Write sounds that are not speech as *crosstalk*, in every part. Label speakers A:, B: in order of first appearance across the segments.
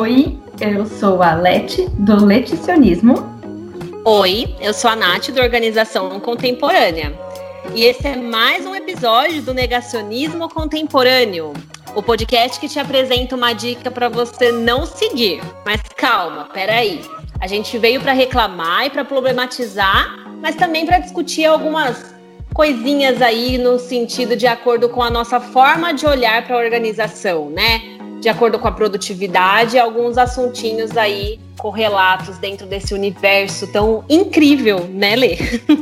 A: Oi, eu sou a Leti, do Leticionismo.
B: Oi, eu sou a Nath, do Organização Contemporânea. E esse é mais um episódio do Negacionismo Contemporâneo, o podcast que te apresenta uma dica para você não seguir. Mas calma, peraí. A gente veio para reclamar e para problematizar, mas também para discutir algumas coisinhas aí no sentido de acordo com a nossa forma de olhar para a organização, né? De acordo com a produtividade, alguns assuntinhos aí correlatos dentro desse universo tão incrível, né, Lê?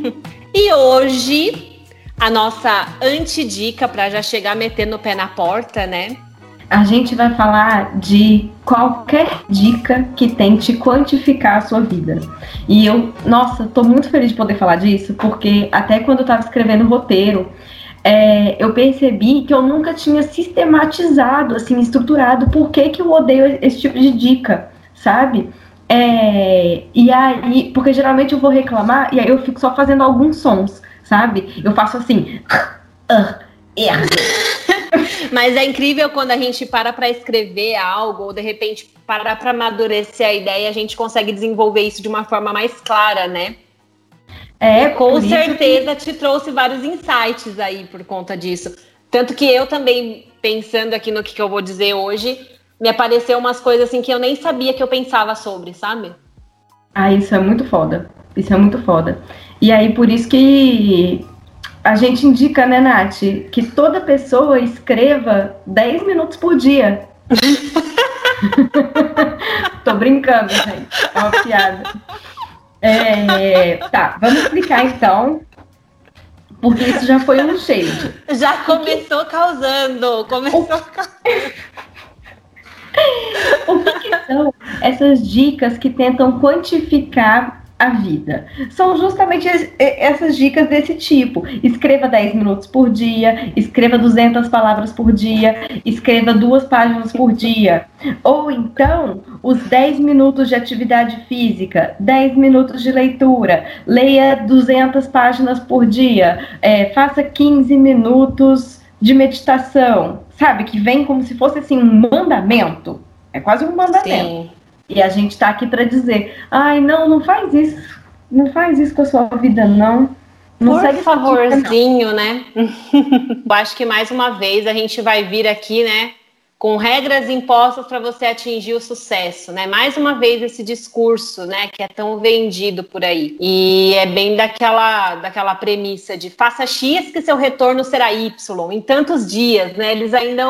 B: *laughs* e hoje a nossa antidica para já chegar metendo o pé na porta, né?
A: a gente vai falar de qualquer dica que tente quantificar a sua vida. E eu, nossa, tô muito feliz de poder falar disso, porque até quando eu estava escrevendo o roteiro, é, eu percebi que eu nunca tinha sistematizado, assim, estruturado por que, que eu odeio esse tipo de dica, sabe? É, e aí, porque geralmente eu vou reclamar e aí eu fico só fazendo alguns sons, sabe? Eu faço assim. *laughs*
B: Yeah. *laughs* Mas é incrível quando a gente para para escrever algo, ou de repente parar para amadurecer a ideia, a gente consegue desenvolver isso de uma forma mais clara, né? É, com certeza que... te trouxe vários insights aí por conta disso. Tanto que eu também, pensando aqui no que, que eu vou dizer hoje, me apareceu umas coisas assim que eu nem sabia que eu pensava sobre, sabe?
A: Ah, isso é muito foda. Isso é muito foda. E aí, por isso que a gente indica, né, Nath, que toda pessoa escreva 10 minutos por dia. *laughs* *laughs* Tô brincando, gente. É uma piada. É, tá, vamos explicar então. Porque isso já foi um shade.
B: Já começou que... causando. Começou o... causando. *laughs*
A: o que, que são essas dicas que tentam quantificar a vida. São justamente essas dicas desse tipo. Escreva 10 minutos por dia, escreva 200 palavras por dia, escreva duas páginas por dia. Ou então, os 10 minutos de atividade física, 10 minutos de leitura, leia 200 páginas por dia, é, faça 15 minutos de meditação, sabe? Que vem como se fosse assim um mandamento. É quase um mandamento. Sim. E a gente está aqui para dizer: ai, não, não faz isso, não faz isso com a sua vida, não. Não
B: Por favorzinho, né? *laughs* Eu acho que mais uma vez a gente vai vir aqui, né, com regras impostas para você atingir o sucesso, né? Mais uma vez esse discurso, né, que é tão vendido por aí. E é bem daquela daquela premissa de faça X que seu retorno será Y em tantos dias, né? Eles ainda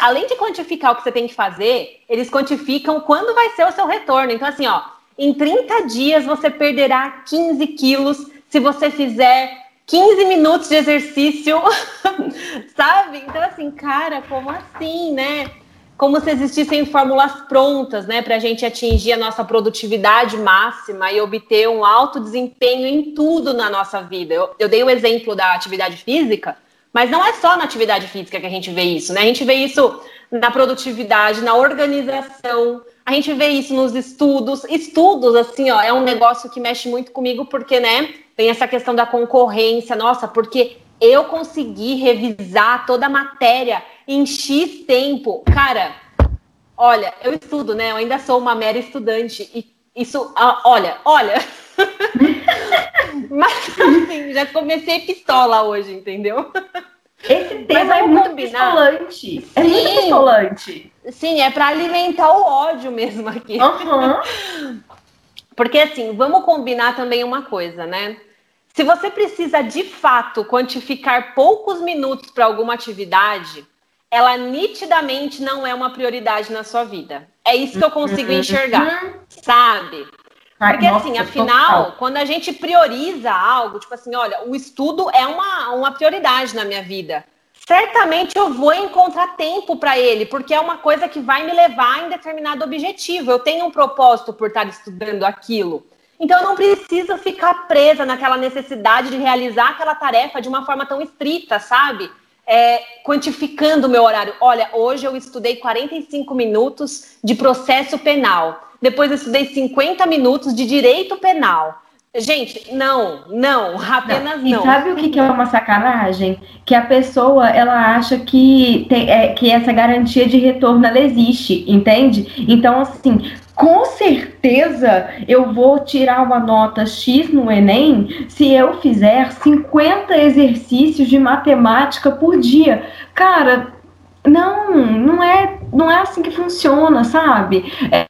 B: além de quantificar o que você tem que fazer, eles quantificam quando vai ser o seu retorno. Então, assim, ó, em 30 dias você perderá 15 quilos se você fizer 15 minutos de exercício, *laughs* sabe? Então, assim, cara, como assim, né? Como se existissem fórmulas prontas, né, para a gente atingir a nossa produtividade máxima e obter um alto desempenho em tudo na nossa vida. Eu, eu dei o exemplo da atividade física, mas não é só na atividade física que a gente vê isso, né? A gente vê isso na produtividade, na organização, a gente vê isso nos estudos. Estudos, assim, ó, é um negócio que mexe muito comigo, porque, né, tem essa questão da concorrência, nossa, porque eu consegui revisar toda a matéria em X tempo. Cara, olha, eu estudo, né? Eu ainda sou uma mera estudante. E isso, olha, olha. *laughs* Mas assim, já comecei pistola hoje, entendeu? *laughs*
A: Esse tema é muito combinar. pistolante. Sim, é muito pistolante.
B: Sim, é para alimentar o ódio mesmo aqui.
A: Uhum. *laughs*
B: Porque assim, vamos combinar também uma coisa, né? Se você precisa de fato quantificar poucos minutos para alguma atividade, ela nitidamente não é uma prioridade na sua vida. É isso que eu consigo uhum. enxergar, sabe? Porque Nossa, assim, afinal, total. quando a gente prioriza algo, tipo assim, olha, o estudo é uma, uma prioridade na minha vida. Certamente eu vou encontrar tempo para ele, porque é uma coisa que vai me levar em determinado objetivo. Eu tenho um propósito por estar estudando aquilo. Então eu não preciso ficar presa naquela necessidade de realizar aquela tarefa de uma forma tão estrita, sabe? É, quantificando o meu horário. Olha, hoje eu estudei 45 minutos de processo penal. Depois eu estudei 50 minutos de direito penal. Gente, não, não, apenas não.
A: não. E sabe o que, que é uma sacanagem? Que a pessoa ela acha que, tem, é, que essa garantia de retorno ela existe, entende? Então, assim, com certeza eu vou tirar uma nota X no Enem se eu fizer 50 exercícios de matemática por dia. Cara, não, não é, não é assim que funciona, sabe? É,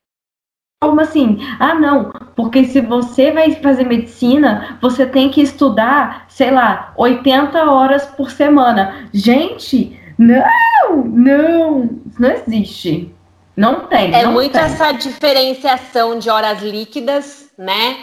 A: como assim? Ah, não, porque se você vai fazer medicina, você tem que estudar, sei lá, 80 horas por semana. Gente, não, não, não existe. Não tem.
B: É
A: não
B: muito
A: tem.
B: essa diferenciação de horas líquidas, né?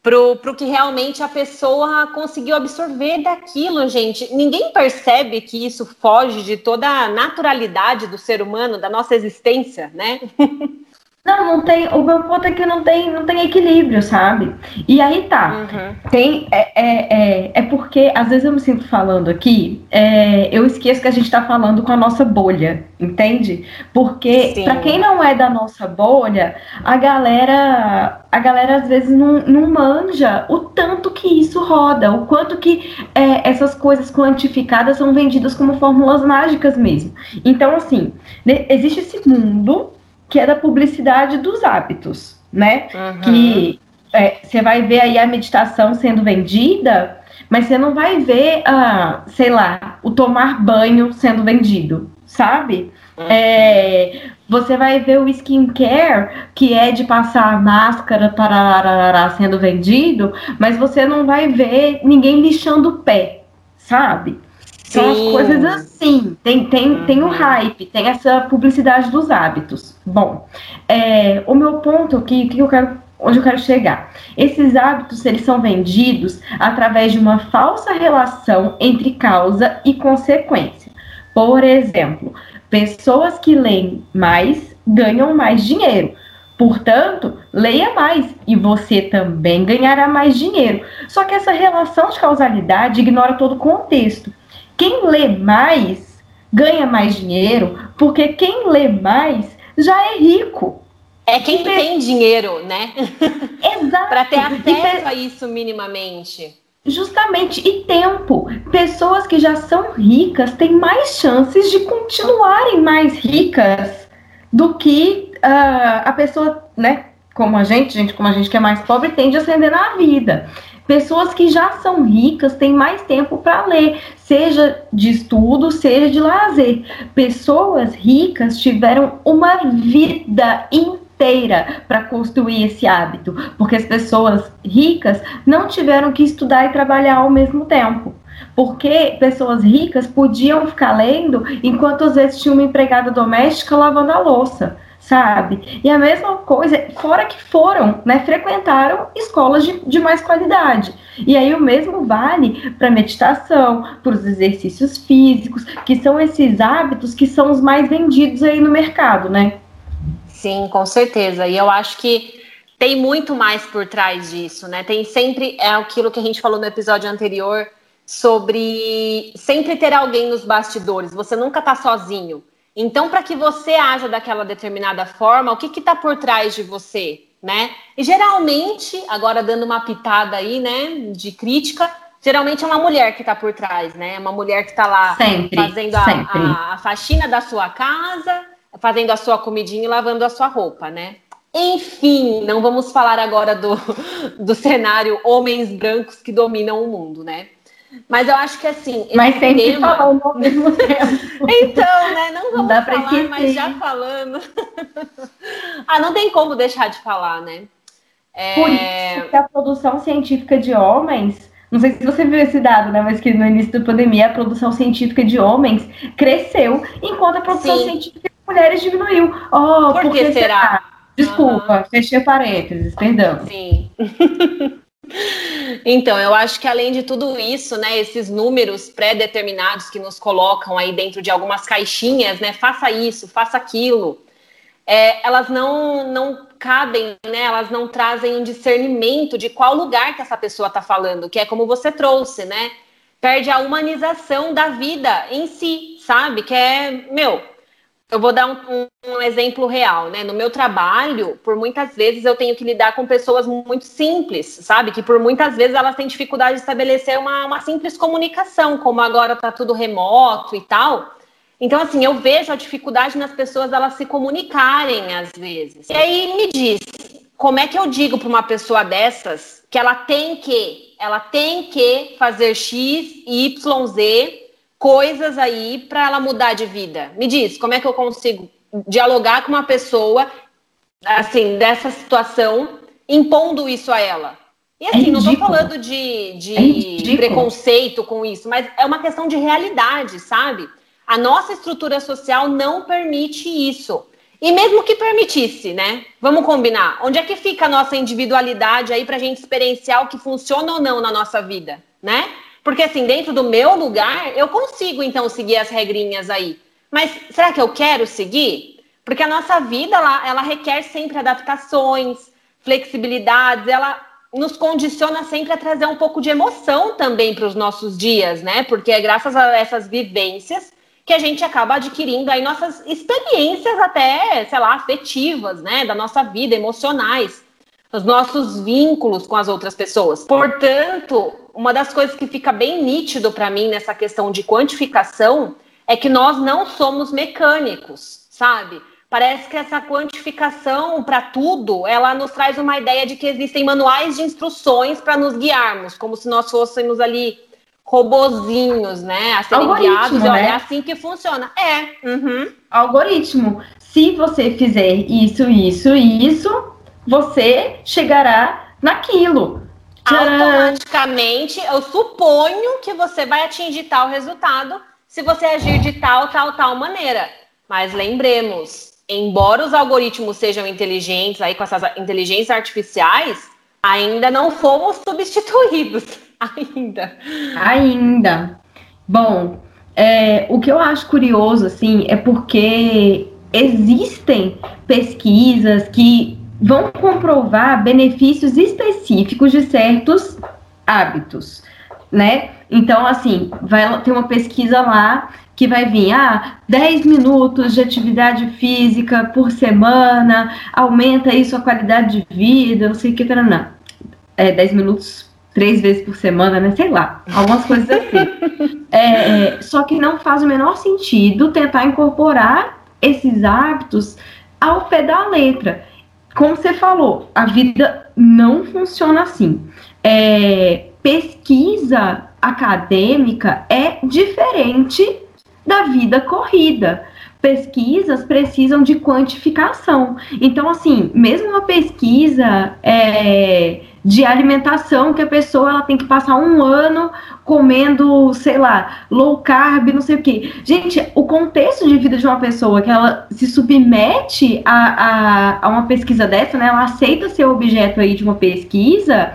B: Pro, pro que realmente a pessoa conseguiu absorver daquilo, gente. Ninguém percebe que isso foge de toda a naturalidade do ser humano, da nossa existência, né? *laughs*
A: Não, não tem. O meu ponto é que não tem, não tem equilíbrio, sabe? E aí tá. Uhum. Tem. É, é, é, é, porque, às vezes eu me sinto falando aqui, é, eu esqueço que a gente tá falando com a nossa bolha, entende? Porque, para quem não é da nossa bolha, a galera. A galera às vezes não, não manja o tanto que isso roda, o quanto que é, essas coisas quantificadas são vendidas como fórmulas mágicas mesmo. Então, assim, né, existe esse mundo que é da publicidade dos hábitos, né? Uhum. Que é, você vai ver aí a meditação sendo vendida, mas você não vai ver, ah, sei lá, o tomar banho sendo vendido, sabe? Uhum. É, você vai ver o skincare, que é de passar máscara tararara, sendo vendido, mas você não vai ver ninguém lixando o pé, sabe? São as coisas assim. Tem, tem, tem o hype, tem essa publicidade dos hábitos. Bom, é, o meu ponto aqui, que eu quero, onde eu quero chegar. Esses hábitos, eles são vendidos através de uma falsa relação entre causa e consequência. Por exemplo, pessoas que leem mais ganham mais dinheiro. Portanto, leia mais e você também ganhará mais dinheiro. Só que essa relação de causalidade ignora todo o contexto. Quem lê mais ganha mais dinheiro, porque quem lê mais já é rico.
B: É quem e tem dinheiro, né? *laughs*
A: Exato.
B: Para ter acesso a isso minimamente.
A: Justamente, e tempo. Pessoas que já são ricas têm mais chances de continuarem mais ricas do que uh, a pessoa, né? Como a gente, gente, como a gente que é mais pobre, tende a ascender na vida. Pessoas que já são ricas têm mais tempo para ler, seja de estudo, seja de lazer. Pessoas ricas tiveram uma vida inteira para construir esse hábito, porque as pessoas ricas não tiveram que estudar e trabalhar ao mesmo tempo. Porque pessoas ricas podiam ficar lendo enquanto às vezes tinha uma empregada doméstica lavando a louça sabe? E a mesma coisa, fora que foram, né, frequentaram escolas de, de mais qualidade. E aí o mesmo vale para meditação, para os exercícios físicos, que são esses hábitos que são os mais vendidos aí no mercado, né?
B: Sim, com certeza. E eu acho que tem muito mais por trás disso, né? Tem sempre é aquilo que a gente falou no episódio anterior sobre sempre ter alguém nos bastidores. Você nunca está sozinho. Então, para que você haja daquela determinada forma, o que está por trás de você, né? E geralmente, agora dando uma pitada aí, né, de crítica, geralmente é uma mulher que está por trás, né? É uma mulher que está lá
A: sempre,
B: fazendo a, a, a, faxina da sua casa, fazendo a sua comidinha e lavando a sua roupa, né? Enfim, não vamos falar agora do, *laughs* do cenário homens brancos que dominam o mundo, né? Mas eu acho que assim.
A: Mas sempre tema... falando ao mesmo *laughs* tempo.
B: então, né? Não vamos Dá falar, mas já falando. *laughs* ah, não tem como deixar de falar, né?
A: É... Por isso que a produção científica de homens. Não sei se você viu esse dado, né? Mas que no início da pandemia a produção científica de homens cresceu, enquanto a produção Sim. científica de mulheres diminuiu. Oh, por, por que será? será? Desculpa, uhum. fechei parênteses, perdão.
B: Sim. *laughs* Então, eu acho que além de tudo isso, né, esses números pré-determinados que nos colocam aí dentro de algumas caixinhas, né, faça isso, faça aquilo, é, elas não, não cabem, né, elas não trazem um discernimento de qual lugar que essa pessoa está falando, que é como você trouxe, né, perde a humanização da vida em si, sabe, que é, meu, eu vou dar um, um, exemplo real, né? No meu trabalho, por muitas vezes eu tenho que lidar com pessoas muito simples, sabe? Que por muitas vezes elas têm dificuldade de estabelecer uma, uma simples comunicação, como agora tá tudo remoto e tal. Então, assim, eu vejo a dificuldade nas pessoas elas se comunicarem às vezes. E aí me diz, como é que eu digo para uma pessoa dessas que ela tem que, ela tem que fazer X, Y, Z coisas aí para ela mudar de vida? Me diz, como é que eu consigo dialogar com uma pessoa assim dessa situação, impondo isso a ela? E assim, é não estou falando de, de é preconceito com isso, mas é uma questão de realidade, sabe? A nossa estrutura social não permite isso. E mesmo que permitisse, né? Vamos combinar. Onde é que fica a nossa individualidade aí para a gente experienciar o que funciona ou não na nossa vida, né? Porque assim, dentro do meu lugar, eu consigo então seguir as regrinhas aí. Mas será que eu quero seguir? Porque a nossa vida ela, ela requer sempre adaptações, flexibilidades, ela nos condiciona sempre a trazer um pouco de emoção também para os nossos dias, né? Porque é graças a essas vivências que a gente acaba adquirindo aí nossas experiências até, sei lá, afetivas, né, da nossa vida, emocionais, os nossos vínculos com as outras pessoas. Portanto, uma das coisas que fica bem nítido para mim nessa questão de quantificação é que nós não somos mecânicos, sabe? Parece que essa quantificação para tudo, ela nos traz uma ideia de que existem manuais de instruções para nos guiarmos, como se nós fôssemos ali robozinhos, né? A serem guiados, né? é assim que funciona. É. Uhum.
A: Algoritmo. Se você fizer isso, isso e isso, você chegará naquilo.
B: Automaticamente, eu suponho que você vai atingir tal resultado se você agir de tal, tal, tal maneira. Mas lembremos, embora os algoritmos sejam inteligentes, aí com essas inteligências artificiais, ainda não fomos substituídos. *laughs* Ainda.
A: Ainda. Bom, é, o que eu acho curioso, assim, é porque existem pesquisas que vão comprovar benefícios específicos de certos hábitos, né? Então, assim, vai ter uma pesquisa lá que vai vir, ah, 10 minutos de atividade física por semana, aumenta isso a qualidade de vida, não sei o que, não. É, 10 minutos três vezes por semana, né? Sei lá, algumas coisas assim. *laughs* É, é, só que não faz o menor sentido tentar incorporar esses hábitos ao pé da letra. Como você falou, a vida não funciona assim. É, pesquisa acadêmica é diferente da vida corrida pesquisas precisam de quantificação. Então, assim, mesmo uma pesquisa é, de alimentação que a pessoa ela tem que passar um ano comendo, sei lá, low carb, não sei o quê. Gente, o contexto de vida de uma pessoa que ela se submete a, a, a uma pesquisa dessa, né? Ela aceita ser objeto aí de uma pesquisa.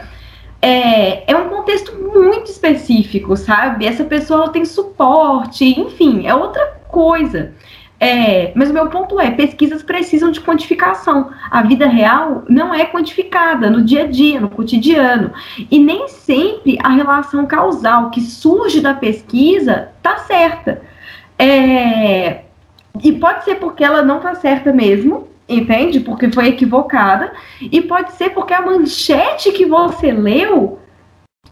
A: É, é um contexto muito específico, sabe? Essa pessoa ela tem suporte, enfim, é outra coisa. É, mas o meu ponto é, pesquisas precisam de quantificação. A vida real não é quantificada no dia a dia, no cotidiano. E nem sempre a relação causal que surge da pesquisa está certa. É, e pode ser porque ela não está certa mesmo, entende? Porque foi equivocada. E pode ser porque a manchete que você leu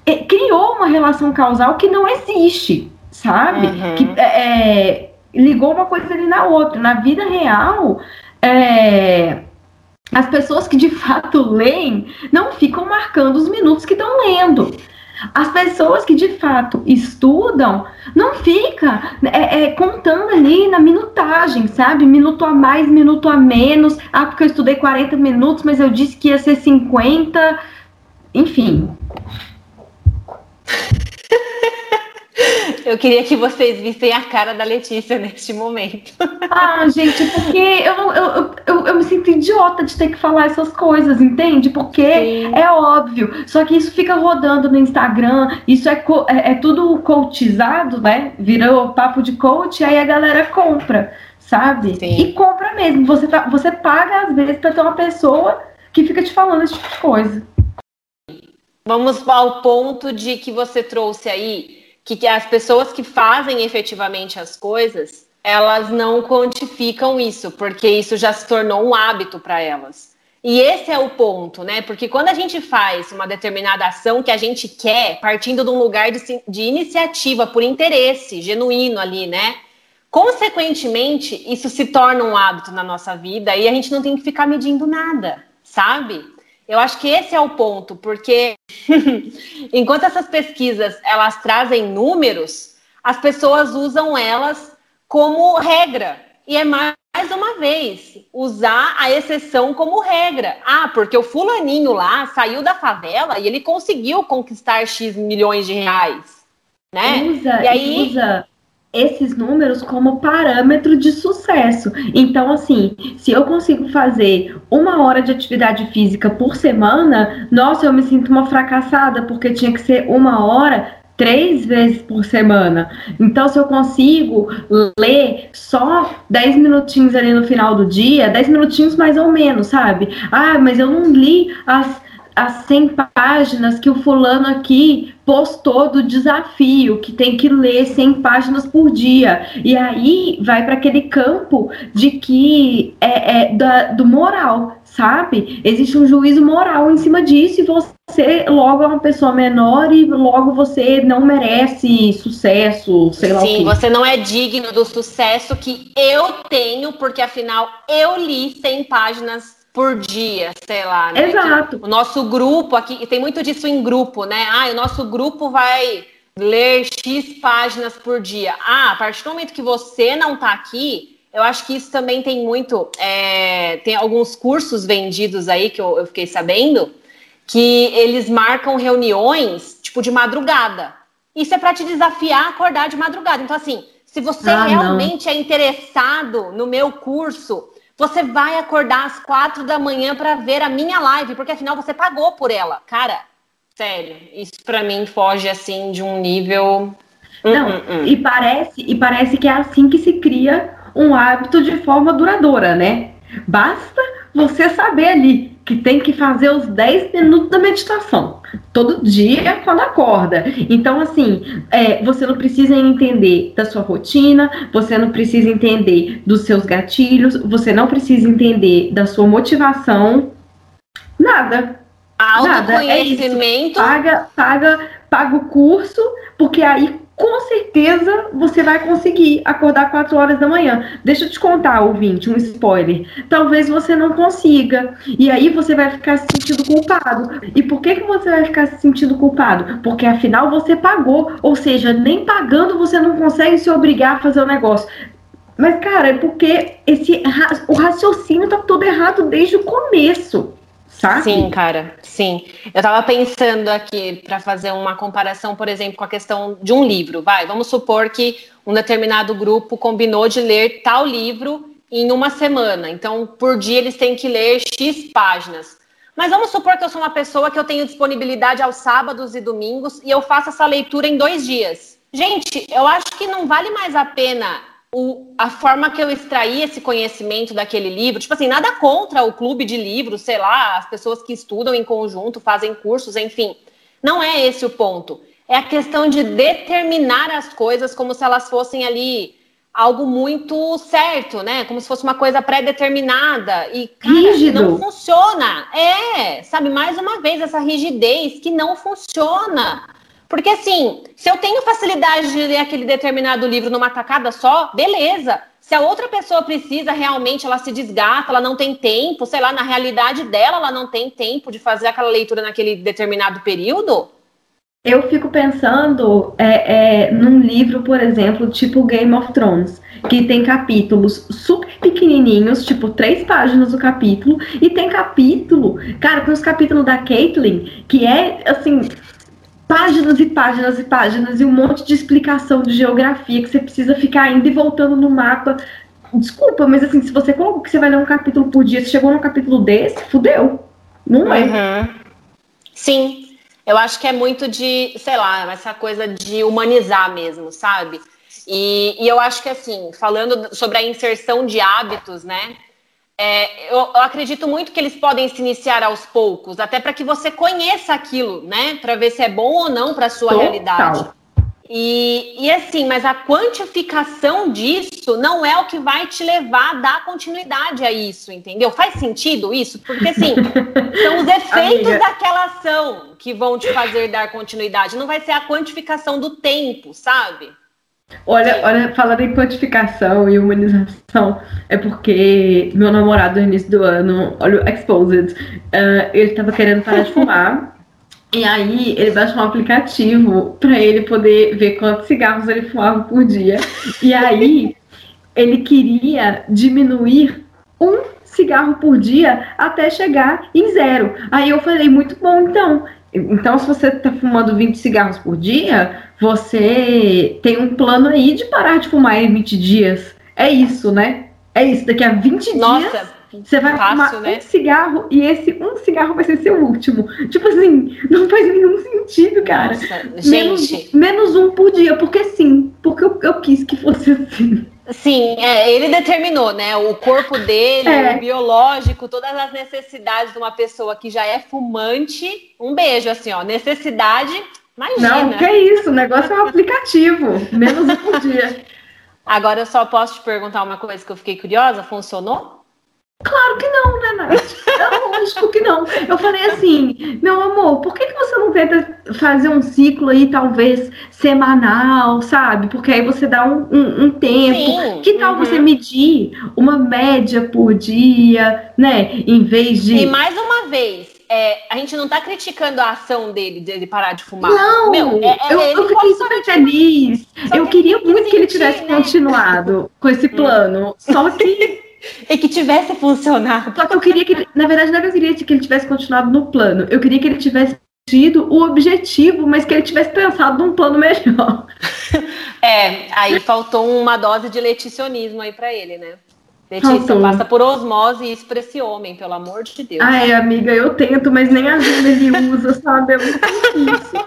A: é, criou uma relação causal que não existe, sabe? Uhum. Que, é, ligou uma coisa ali na outra. Na vida real, é, as pessoas que de *laughs* fato leem não ficam marcando os minutos que estão lendo. As pessoas que de fato estudam não fica é, é, contando ali na minutagem, sabe? Minuto a mais, minuto a menos. Ah, porque eu estudei 40 minutos, mas eu disse que ia ser 50. Enfim. *laughs*
B: Eu queria que vocês vissem a cara da Letícia neste momento.
A: Ah, gente, porque eu, eu, eu, eu me sinto idiota de ter que falar essas coisas, entende? Porque Sim. é óbvio. Só que isso fica rodando no Instagram, isso é, é, é tudo coachizado, né? Virou papo de coach, aí a galera compra, sabe? Sim. E compra mesmo. Você, tá, você paga, às vezes, pra ter uma pessoa que fica te falando esse tipo de coisa.
B: Vamos ao ponto de que você trouxe aí que, as pessoas que fazem efetivamente as coisas, elas não quantificam isso, porque isso já se tornou um hábito para elas. E esse é o ponto, né? Porque quando a gente faz uma determinada ação que a gente quer, partindo de um lugar de, de iniciativa, por interesse genuíno ali, né? Consequentemente, isso se torna um hábito na nossa vida e a gente não tem que ficar medindo nada, sabe? Eu acho que esse é o ponto, porque *laughs* enquanto essas pesquisas elas trazem números, as pessoas usam elas como regra. E é mais uma vez usar a exceção como regra. Ah, porque o fulaninho lá saiu da favela e ele conseguiu conquistar X milhões de reais. Né?
A: Usa, e aí usa esses números como parâmetro de sucesso. Então, assim, se eu consigo fazer uma hora de atividade física por semana, nossa, eu me sinto uma fracassada, porque tinha que ser uma hora três vezes por semana. Então, se eu consigo ler só 10 minutinhos ali no final do dia, 10 minutinhos mais ou menos, sabe? Ah, mas eu não li as, as 100 páginas que o fulano aqui postou do desafio, que tem que ler 100 páginas por dia. E aí vai para aquele campo de que é, é da, do moral, sabe? Existe um juízo moral em cima disso e você logo é uma pessoa menor e logo você não merece sucesso, sei lá
B: Sim, você não é digno do sucesso que eu tenho, porque afinal eu li 100 páginas por dia, sei lá.
A: Né? Exato.
B: O nosso grupo aqui, tem muito disso em grupo, né? Ah, o nosso grupo vai ler X páginas por dia. Ah, a partir do momento que você não tá aqui, eu acho que isso também tem muito. É, tem alguns cursos vendidos aí que eu, eu fiquei sabendo que eles marcam reuniões tipo de madrugada. Isso é para te desafiar a acordar de madrugada. Então, assim, se você ah, realmente não. é interessado no meu curso, você vai acordar às quatro da manhã para ver a minha live, porque afinal você pagou por ela. Cara, sério, isso para mim foge assim de um nível.
A: Não, hum, hum, hum. e parece e parece que é assim que se cria um hábito de forma duradoura, né? Basta você saber ali que tem que fazer os 10 minutos da meditação todo dia quando acorda. Então, assim, é, você não precisa entender da sua rotina, você não precisa entender dos seus gatilhos, você não precisa entender da sua motivação, nada.
B: Nada. É isso.
A: Paga, paga, paga o curso, porque aí com certeza você vai conseguir acordar 4 horas da manhã. Deixa eu te contar, ouvinte, um spoiler. Talvez você não consiga. E aí você vai ficar se sentindo culpado. E por que, que você vai ficar se sentindo culpado? Porque afinal você pagou. Ou seja, nem pagando você não consegue se obrigar a fazer o negócio. Mas, cara, é porque esse, o raciocínio tá todo errado desde o começo. Sabe?
B: Sim, cara, sim. Eu estava pensando aqui para fazer uma comparação, por exemplo, com a questão de um livro. Vai, vamos supor que um determinado grupo combinou de ler tal livro em uma semana. Então, por dia eles têm que ler X páginas. Mas vamos supor que eu sou uma pessoa que eu tenho disponibilidade aos sábados e domingos e eu faço essa leitura em dois dias. Gente, eu acho que não vale mais a pena o, a forma que eu extraí esse conhecimento daquele livro, tipo assim, nada contra o clube de livros, sei lá, as pessoas que estudam em conjunto, fazem cursos, enfim. Não é esse o ponto. É a questão de determinar as coisas como se elas fossem ali algo muito certo, né? Como se fosse uma coisa pré-determinada. E, cara, Rígido. não funciona. É, sabe, mais uma vez, essa rigidez que não funciona. Porque assim, se eu tenho facilidade de ler aquele determinado livro numa tacada só, beleza. Se a outra pessoa precisa realmente, ela se desgasta, ela não tem tempo, sei lá, na realidade dela, ela não tem tempo de fazer aquela leitura naquele determinado período.
A: Eu fico pensando é, é, num livro, por exemplo, tipo Game of Thrones, que tem capítulos super pequenininhos, tipo três páginas o capítulo, e tem capítulo, cara, tem os capítulos da Caitlyn, que é assim, páginas e páginas e páginas e um monte de explicação de geografia que você precisa ficar indo e voltando no mapa. Desculpa, mas assim, se você coloca que você vai ler um capítulo por dia, você chegou num capítulo desse, fudeu. Não é.
B: Uhum. Sim, eu acho que é muito de, sei lá, essa coisa de humanizar mesmo, sabe? E, e eu acho que assim, falando sobre a inserção de hábitos, né? É, eu, eu, acredito muito que eles podem se iniciar aos poucos, até para que você conheça aquilo, né? Para ver se é bom ou não para sua Total. realidade. E, e assim, mas a quantificação disso não é o que vai te levar a dar continuidade a isso, entendeu? Faz sentido isso? Porque assim, *laughs* são os efeitos Amiga. daquela ação que vão te fazer dar continuidade, não vai ser a quantificação do tempo, sabe?
A: Olha, olha, falando em quantificação e humanização, é porque meu namorado no início do ano, olha o Exposed, uh, ele tava querendo parar de fumar. *laughs* E aí ele baixou um aplicativo para ele poder ver quantos cigarros ele fumava por dia. E aí *laughs* ele queria diminuir um cigarro por dia até chegar em zero. Aí eu falei, muito bom, então. Então, se você está fumando 20 cigarros por dia, você tem um plano aí de parar de fumar em 20 dias. É isso, né? É isso. Daqui a 20 Nossa. dias você vai Fácil, fumar né? um cigarro e esse um cigarro vai ser seu último. Tipo assim, não faz nenhum sentido, cara. Nossa, menos, gente. Menos um por dia, porque sim. Porque eu, eu quis que fosse assim.
B: Sim, é, ele determinou, né? O corpo dele, é. o biológico, todas as necessidades de uma pessoa que já é fumante. Um beijo, assim, ó. Necessidade, imagina.
A: Não, que é isso, o negócio é um aplicativo. Menos um por dia. *laughs*
B: Agora eu só posso te perguntar uma coisa que eu fiquei curiosa: funcionou?
A: Claro que não, né, Nath? É lógico que não. Eu falei assim, meu amor, por que, que você não tenta fazer um ciclo aí, talvez, semanal, sabe? Porque aí você dá um, um, um tempo. Sim, que tal uhum. você medir uma média por dia, né? Em vez de.
B: E mais uma vez, é, a gente não tá criticando a ação dele, de parar de fumar.
A: Não, Meu, é, é, eu, eu fiquei super feliz. Eu queria muito que ele tivesse né? continuado com esse hum. plano. Só que
B: e que tivesse funcionado.
A: Só que eu queria que, na verdade, não é que eu queria que ele tivesse continuado no plano. Eu queria que ele tivesse tido o objetivo, mas que ele tivesse pensado num plano melhor. *laughs*
B: É, aí faltou uma dose de leticionismo aí para ele, né? Letícia, faltou. passa por osmose isso pra esse homem, pelo amor de Deus.
A: Ai, amiga, eu tento, mas nem a vida ele usa, sabe? É muito difícil.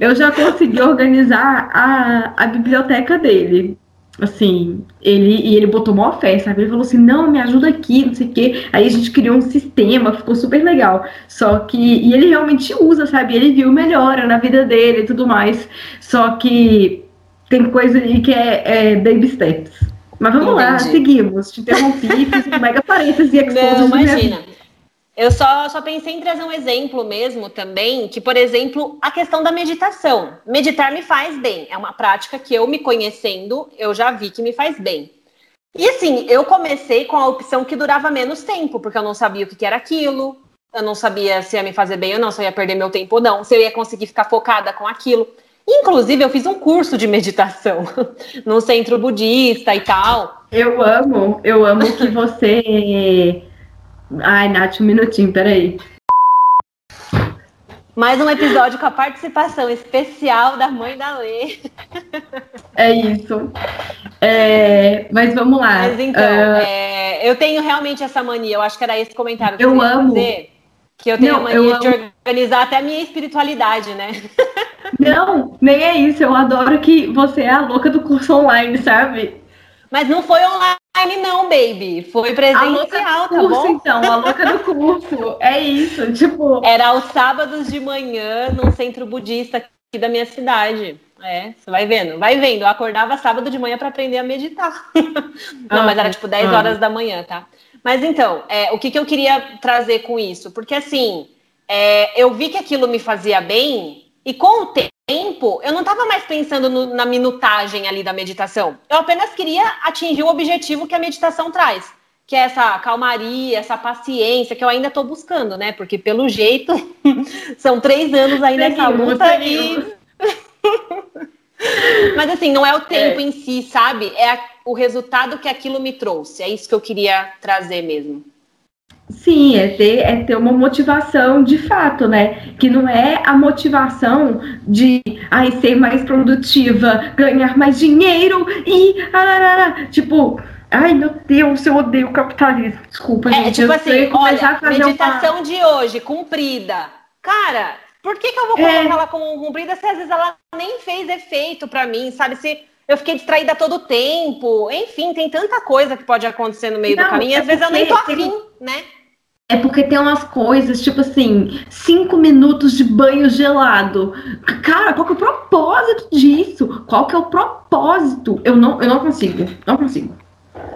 A: Eu já consegui organizar a, a biblioteca dele assim, ele e ele botou mó fé, sabe? Ele falou assim: "Não, me ajuda aqui, não sei o quê". Aí a gente criou um sistema, ficou super legal. Só que e ele realmente usa, sabe? Ele viu melhora na vida dele e tudo mais. Só que tem coisa aí que é, é baby steps. Mas vamos Entendi. lá, seguimos. Te interrompi, fiz um mega parêntese
B: e *laughs* Não, imagina. Eu só, só pensei em trazer um exemplo mesmo também, que, por exemplo, a questão da meditação. Meditar me faz bem. É uma prática que eu me conhecendo, eu já vi que me faz bem. E assim, eu comecei com a opção que durava menos tempo, porque eu não sabia o que era aquilo, eu não sabia se ia me fazer bem ou não, se eu ia perder meu tempo ou não, se eu ia conseguir ficar focada com aquilo. Inclusive, eu fiz um curso de meditação *laughs* num centro budista e tal.
A: Eu amo, eu amo que você Ai, Nath, um minutinho, peraí.
B: Mais um episódio com a participação especial da mãe da Lê.
A: É isso. É, mas vamos lá.
B: Mas então, uh, é, eu tenho realmente essa mania. Eu acho que era esse comentário que
A: eu amo. Fazer,
B: que eu tenho Não, a mania de amo. organizar até a minha espiritualidade, né?
A: Não, nem é isso. Eu adoro que você é a louca do curso online, sabe?
B: Mas não foi online não, baby. Foi presencial, tá
A: curso,
B: bom?
A: então, a louca do curso. É isso, *laughs* tipo.
B: Era aos sábados de manhã num centro budista aqui da minha cidade. É, você vai vendo, vai vendo. Eu acordava sábado de manhã para aprender a meditar. *laughs* não, mas era tipo 10 ah. horas da manhã, tá? Mas então, é, o que, que eu queria trazer com isso? Porque assim, é, eu vi que aquilo me fazia bem, e com o tempo eu não estava mais pensando no, na minutagem ali da meditação. Eu apenas queria atingir o objetivo que a meditação traz, que é essa calmaria, essa paciência que eu ainda estou buscando, né? Porque pelo jeito *laughs* são três anos aí nessa luta e. *laughs* Mas assim, não é o tempo é. em si, sabe? É o resultado que aquilo me trouxe. É isso que eu queria trazer mesmo.
A: Sim, é ter, é ter uma motivação de fato, né? Que não é a motivação de ai, ser mais produtiva, ganhar mais dinheiro e. Ararara, tipo, ai meu Deus, eu odeio o capitalismo. Desculpa, é,
B: gente. Tipo eu assim, olha, meditação uma... de hoje, cumprida. Cara, por que, que eu vou colocar é... ela como cumprida se às vezes ela nem fez efeito para mim, sabe? Se eu fiquei distraída todo o tempo. Enfim, tem tanta coisa que pode acontecer no meio não, do caminho. E às é vezes eu nem tô afim, né?
A: É porque tem umas coisas, tipo assim, cinco minutos de banho gelado. Cara, qual que é o propósito disso? Qual que é o propósito? Eu não, eu não consigo, não consigo.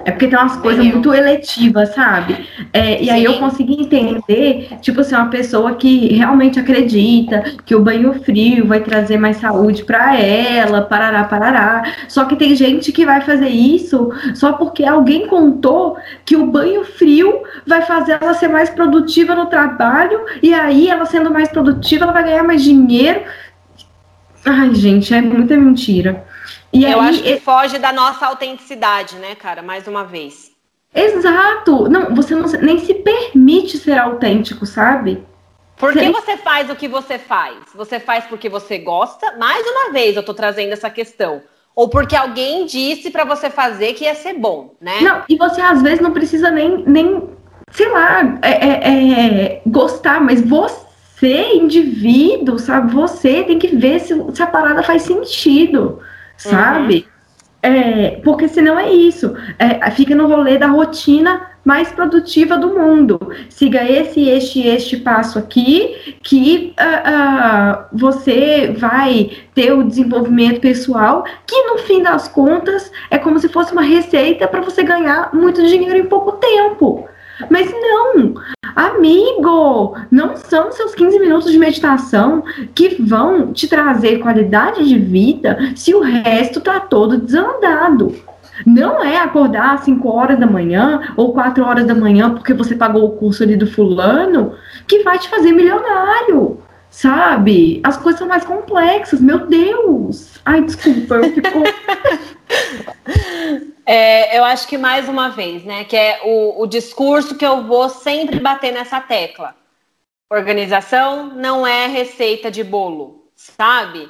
A: É porque tem umas coisas muito eletivas, sabe? É, e aí eu consegui entender, tipo assim, uma pessoa que realmente acredita que o banho frio vai trazer mais saúde para ela, parará, parará. Só que tem gente que vai fazer isso só porque alguém contou que o banho frio vai fazer ela ser mais produtiva no trabalho, e aí ela sendo mais produtiva, ela vai ganhar mais dinheiro. Ai, gente, é muita mentira.
B: E eu aí, acho que foge da nossa autenticidade, né, cara? Mais uma vez.
A: Exato. Não, você não, nem se permite ser autêntico, sabe?
B: Por que você faz o que você faz? Você faz porque você gosta? Mais uma vez, eu tô trazendo essa questão. Ou porque alguém disse para você fazer que ia ser bom, né?
A: Não, e você às vezes não precisa nem, nem sei lá, é, é, é, gostar, mas você, indivíduo, sabe? Você tem que ver se, se a parada faz sentido sabe? Uhum. É, porque senão é isso, é, fica no rolê da rotina mais produtiva do mundo. Siga esse, este, este passo aqui, que uh, uh, você vai ter o desenvolvimento pessoal, que no fim das contas é como se fosse uma receita para você ganhar muito dinheiro em pouco tempo. Mas não, amigo, não são seus 15 minutos de meditação que vão te trazer qualidade de vida se o resto tá todo desandado. Não é acordar às 5 horas da manhã ou 4 horas da manhã porque você pagou o curso ali do fulano que vai te fazer milionário. Sabe? As coisas são mais complexas, meu Deus. Ai, desculpa, eu fico. *laughs*
B: É, eu acho que mais uma vez, né? Que é o, o discurso que eu vou sempre bater nessa tecla. Organização não é receita de bolo, sabe?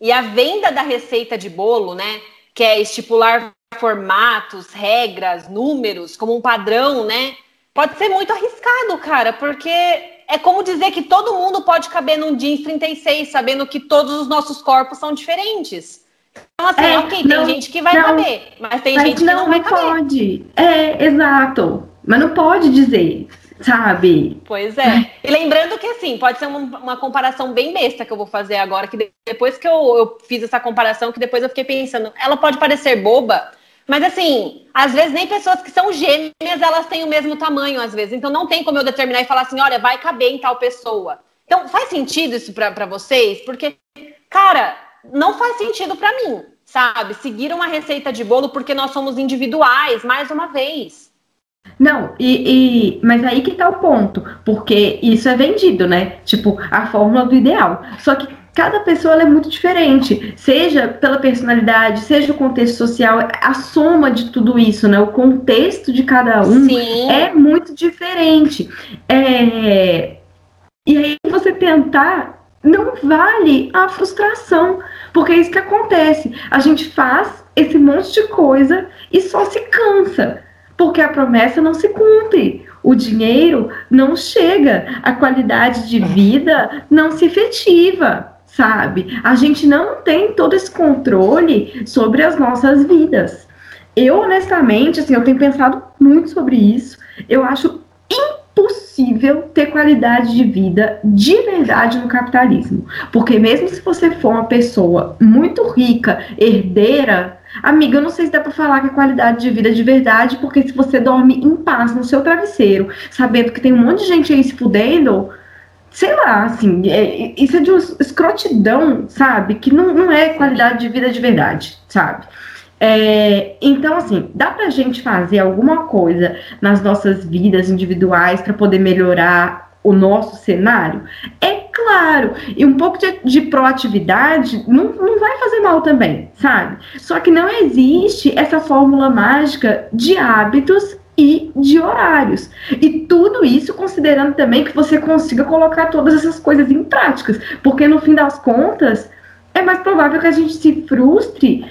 B: E a venda da receita de bolo, né? Que é estipular formatos, regras, números como um padrão, né? Pode ser muito arriscado, cara, porque é como dizer que todo mundo pode caber num jeans 36, sabendo que todos os nossos corpos são diferentes. Então, assim, é, ok, não, tem gente que vai não, caber, mas tem mas gente que não, não vai caber.
A: pode. É, exato. Mas não pode dizer, sabe?
B: Pois é. E lembrando que, assim, pode ser uma, uma, comparação bem besta que eu vou fazer agora, que depois que eu, eu fiz essa comparação, que depois eu fiquei pensando, ela pode parecer boba, mas assim, às vezes nem pessoas que são gêmeas, elas têm o mesmo tamanho, às vezes. Então não tem como eu determinar e falar assim, olha, vai caber em tal pessoa. Então faz sentido isso para vocês? Porque, cara, não faz sentido para mim, sabe? Seguir uma receita de bolo porque nós somos individuais, mais uma vez.
A: Não, e, e, mas aí que tá o ponto, porque isso é vendido, né? Tipo, a fórmula do ideal. Só que cada pessoa é muito diferente, seja pela personalidade, seja o contexto social, a soma de tudo isso, né? O contexto de cada um Sim. é muito diferente. É... E aí você tentar não vale a frustração, porque é isso que acontece. A gente faz esse monte de coisa e só se cansa, porque a promessa não se cumpre. O dinheiro não chega, a qualidade de vida não se efetiva, sabe? A gente não tem todo esse controle sobre as nossas vidas. Eu, honestamente, assim, eu tenho pensado muito sobre isso. Eu acho possível ter qualidade de vida de verdade no capitalismo. Porque mesmo se você for uma pessoa muito rica, herdeira, amiga, eu não sei se dá para falar que é qualidade de vida de verdade, porque se você dorme em paz no seu travesseiro, sabendo que tem um monte de gente aí se fudendo, sei lá, assim, é, isso é de uma escrotidão, sabe? Que não, não é qualidade de vida de verdade, sabe? É, então, assim, dá pra gente fazer alguma coisa nas nossas vidas individuais para poder melhorar o nosso cenário? É claro, e um pouco de, de proatividade não, não vai fazer mal também, sabe? Só que não existe essa fórmula mágica de hábitos e de horários. E tudo isso considerando também que você consiga colocar todas essas coisas em práticas, porque no fim das contas é mais provável que a gente se frustre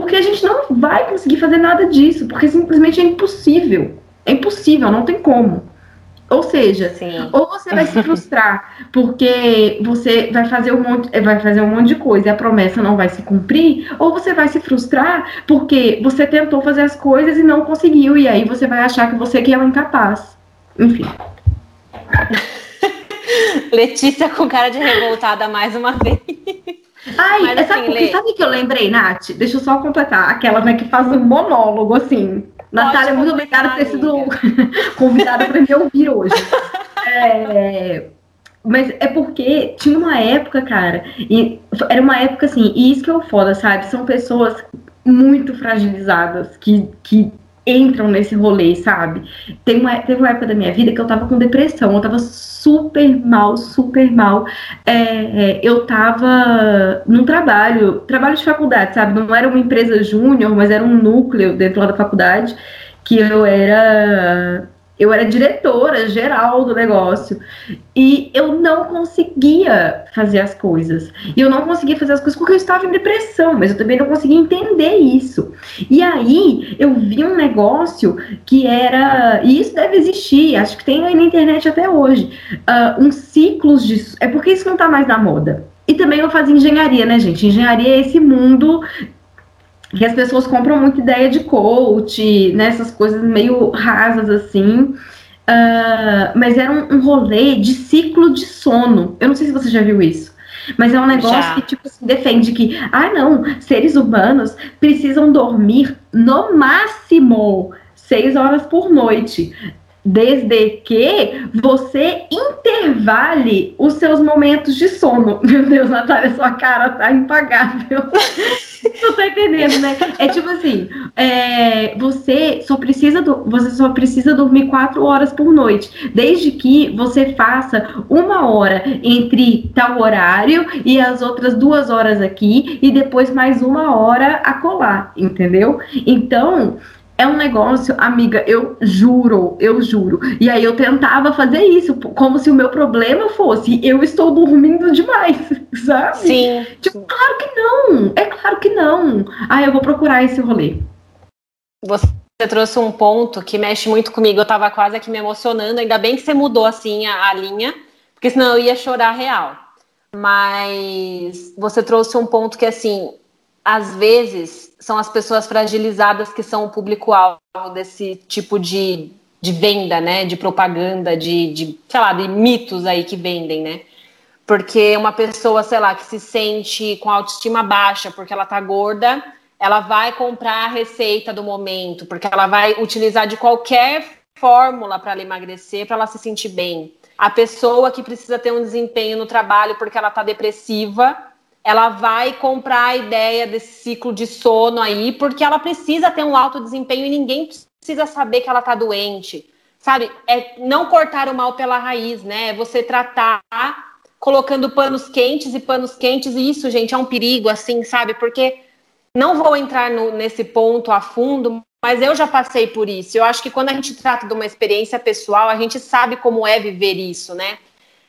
A: porque a gente não vai conseguir fazer nada disso, porque simplesmente é impossível. É impossível, não tem como. Ou seja, Sim. ou você vai se frustrar porque você vai fazer um monte, vai fazer um monte de coisa e a promessa não vai se cumprir, ou você vai se frustrar porque você tentou fazer as coisas e não conseguiu, e aí você vai achar que você que é um incapaz. Enfim. *laughs*
B: Letícia com cara de revoltada mais uma vez.
A: Ai, Mas, assim, sabe, Lê... sabe que eu lembrei, Nath? Deixa eu só completar. Aquela né, que faz um monólogo, assim. Natália, muito obrigada por ter sido *laughs* convidada para me ouvir hoje. *laughs* É, mas é porque tinha uma época, cara, e era uma época assim, e isso que é o foda, sabe? São pessoas muito fragilizadas que, que entram nesse rolê, sabe? Tem uma, teve uma época da minha vida que eu tava com depressão, eu tava super mal, super mal. É, é, eu tava num trabalho, trabalho de faculdade, sabe? Não era uma empresa júnior, mas era um núcleo dentro lá da faculdade, que eu era eu era diretora geral do negócio e eu não conseguia fazer as coisas. E eu não conseguia fazer as coisas porque eu estava em depressão, mas eu também não conseguia entender isso. E aí eu vi um negócio que era, e isso deve existir, acho que tem aí na internet até hoje, uh, uns ciclos de. É porque isso não está mais na moda. E também eu fazia engenharia, né, gente? Engenharia é esse mundo que as pessoas compram muita ideia de coach, né, essas coisas meio rasas assim. Uh, mas era um, um rolê de ciclo de sono. Eu não sei se você já viu isso. Mas é um negócio já. que, tipo, assim, defende que, ah, não, seres humanos precisam dormir no máximo seis horas por noite desde que você intervale os seus momentos de sono. *laughs* Meu Deus, Natália, sua cara tá impagável. *laughs* Não tá entendendo, né? É tipo assim, é, você só precisa do, você só precisa dormir quatro horas por noite, desde que você faça uma hora entre tal horário e as outras duas horas aqui e depois mais uma hora a colar, entendeu? Então é um negócio, amiga, eu juro, eu juro. E aí eu tentava fazer isso, como se o meu problema fosse eu estou dormindo demais, *laughs* sabe?
B: Sim.
A: Tipo, claro que não, é claro que não. Ah, eu vou procurar esse rolê.
B: Você trouxe um ponto que mexe muito comigo, eu tava quase aqui me emocionando, ainda bem que você mudou assim a, a linha, porque senão eu ia chorar real. Mas você trouxe um ponto que assim, às vezes são as pessoas fragilizadas que são o público-alvo desse tipo de, de venda, né? De propaganda, de, de, sei lá, de mitos aí que vendem, né? Porque uma pessoa, sei lá, que se sente com autoestima baixa porque ela tá gorda, ela vai comprar a receita do momento, porque ela vai utilizar de qualquer fórmula para ela emagrecer, para ela se sentir bem. A pessoa que precisa ter um desempenho no trabalho porque ela tá depressiva, ela vai comprar a ideia desse ciclo de sono aí, porque ela precisa ter um alto desempenho e ninguém precisa saber que ela está doente. Sabe? É não cortar o mal pela raiz, né? É você tratar colocando panos quentes e panos quentes, e isso, gente, é um perigo, assim, sabe? Porque não vou entrar no, nesse ponto a fundo, mas eu já passei por isso. Eu acho que quando a gente trata de uma experiência pessoal, a gente sabe como é viver isso, né?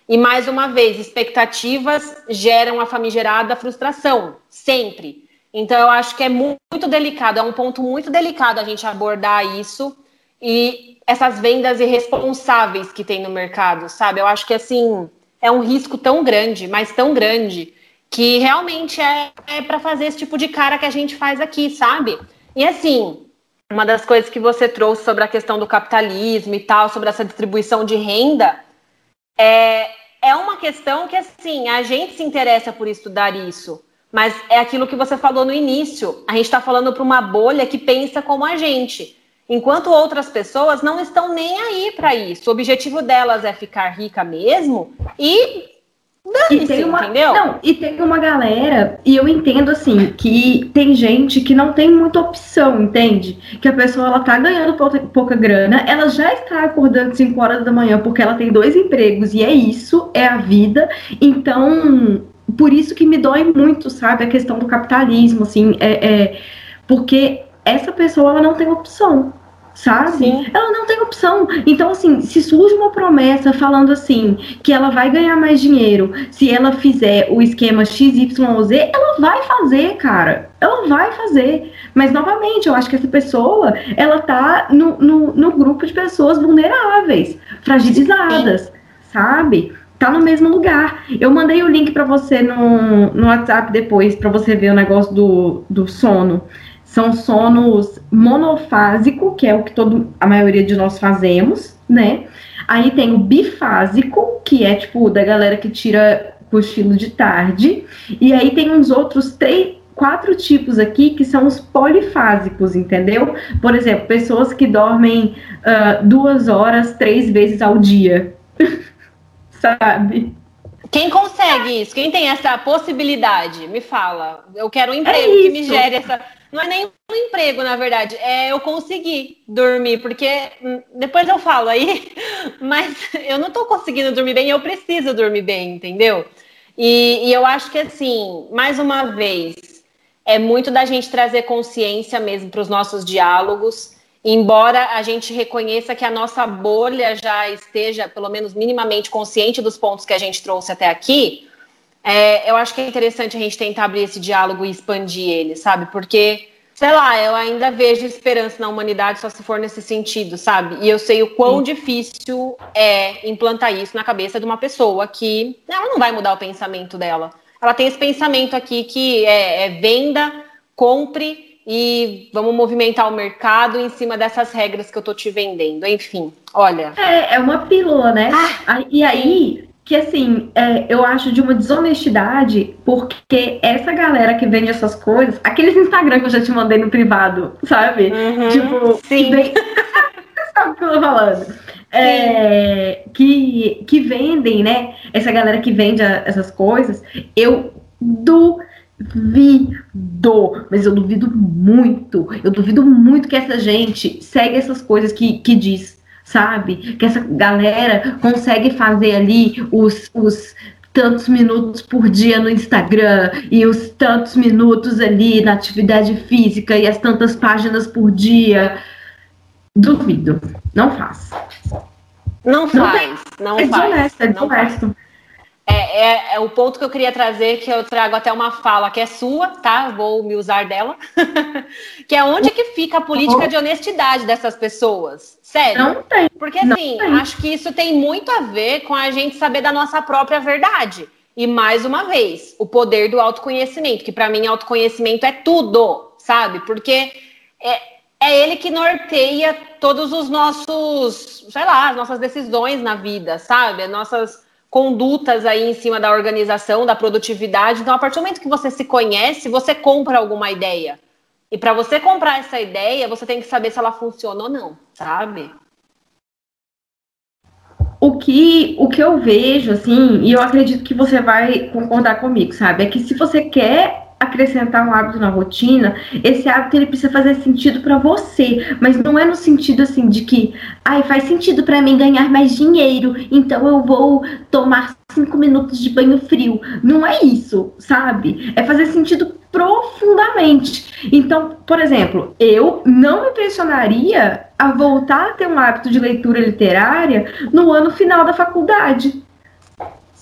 B: E mais uma vez, expectativas geram a famigerada frustração, sempre. Então, eu acho que é muito delicado, é um ponto muito delicado a gente abordar isso e essas vendas irresponsáveis que tem no mercado, sabe? Eu acho que assim é um risco tão grande, mas tão grande, que realmente é, é para fazer esse tipo de cara que a gente faz aqui, sabe? E assim, uma das coisas que você trouxe sobre a questão do capitalismo e tal, sobre essa distribuição de renda, é, é uma questão que, assim, a gente se interessa por estudar isso. Mas é aquilo que você falou no início. A gente está falando para uma bolha que pensa como a gente. Enquanto outras pessoas não estão nem aí para isso. O objetivo delas é ficar rica mesmo e
A: e tem uma, entendeu? Não, e tem uma galera, e eu entendo assim, que tem gente que não tem muita opção, entende? Que a pessoa ela tá ganhando pouca, pouca grana, ela já está acordando 5 horas da manhã porque ela tem dois empregos, e é isso, é a vida. Então, por isso que me dói muito, sabe, a questão do capitalismo, assim, é, é porque essa pessoa ela não tem opção sabe? Sim. Ela não tem opção. Então, assim, se surge uma promessa falando assim que ela vai ganhar mais dinheiro se ela fizer o esquema XYZ, ela vai fazer, cara. Ela vai fazer. Mas, novamente, eu acho que essa pessoa, ela tá no, no, no grupo de pessoas vulneráveis, fragilizadas, Sim. sabe? Tá no mesmo lugar. Eu mandei o link para você no, no WhatsApp depois, para você ver o negócio do, do sono. São sonos monofásico, que é o que todo, a maioria de nós fazemos, né? Aí tem o bifásico, que é tipo da galera que tira cochilo de tarde. E aí tem uns outros três, quatro tipos aqui que são os polifásicos, entendeu? Por exemplo, pessoas que dormem uh, duas horas, três vezes ao dia. *laughs* Sabe?
B: Quem consegue isso? Quem tem essa possibilidade? Me fala. Eu quero um emprego é que me gere essa. Não é nem um emprego, na verdade, é eu conseguir dormir, porque hum, depois eu falo aí, *laughs* mas eu não tô conseguindo dormir bem, eu preciso dormir bem, entendeu? E, e eu acho que assim, mais uma vez, é muito da gente trazer consciência mesmo para os nossos diálogos embora a gente reconheça que a nossa bolha já esteja, pelo menos minimamente, consciente dos pontos que a gente trouxe até aqui, é, eu acho que é interessante a gente tentar abrir esse diálogo e expandir ele, sabe? Porque, sei lá, eu ainda vejo esperança na humanidade só se for nesse sentido, sabe? E eu sei o quão Sim. difícil é implantar isso na cabeça de uma pessoa que ela não vai mudar o pensamento dela. Ela tem esse pensamento aqui que é, é venda, compre e vamos movimentar o mercado em cima dessas regras que eu tô te vendendo. Enfim, olha.
A: É, é uma pílula, né? Ah, e aí, que assim, é, eu acho de uma desonestidade, porque essa galera que vende essas coisas, aqueles Instagram que eu já te mandei no privado, sabe? Uhum, tipo, sim. Vem... *laughs* sabe o que eu tô falando? É, que, que vendem, né? Essa galera que vende a, essas coisas, eu do duvido, mas eu duvido muito. Eu duvido muito que essa gente segue essas coisas que, que diz, sabe? Que essa galera consegue fazer ali os, os tantos minutos por dia no Instagram e os tantos minutos ali na atividade física e as tantas páginas por dia. Duvido. Não faz.
B: Não faz, não, é faz. Desonesto, é desonesto. É, é, é, o ponto que eu queria trazer, que eu trago até uma fala que é sua, tá? Vou me usar dela. *laughs* que é onde que fica a política de honestidade dessas pessoas. Sério. Não tem. Porque assim, acho que isso tem muito a ver com a gente saber da nossa própria verdade. E mais uma vez, o poder do autoconhecimento, que para mim autoconhecimento é tudo, sabe? Porque é, é ele que norteia todos os nossos, sei lá, as nossas decisões na vida, sabe? As nossas condutas aí em cima da organização, da produtividade. Então, a partir do momento que você se conhece, você compra alguma ideia. E para você comprar essa ideia, você tem que saber se ela funciona ou não, sabe?
A: O que, o que eu vejo, assim, e eu acredito que você vai concordar comigo, sabe? É que se você quer acrescentar um hábito na rotina, esse hábito ele precisa fazer sentido para você, mas não é no sentido assim de que, ai, faz sentido para mim ganhar mais dinheiro, então eu vou tomar cinco minutos de banho frio. Não é isso, sabe? É fazer sentido profundamente. Então, por exemplo, eu não me pressionaria a voltar a ter um hábito de leitura literária no ano final da faculdade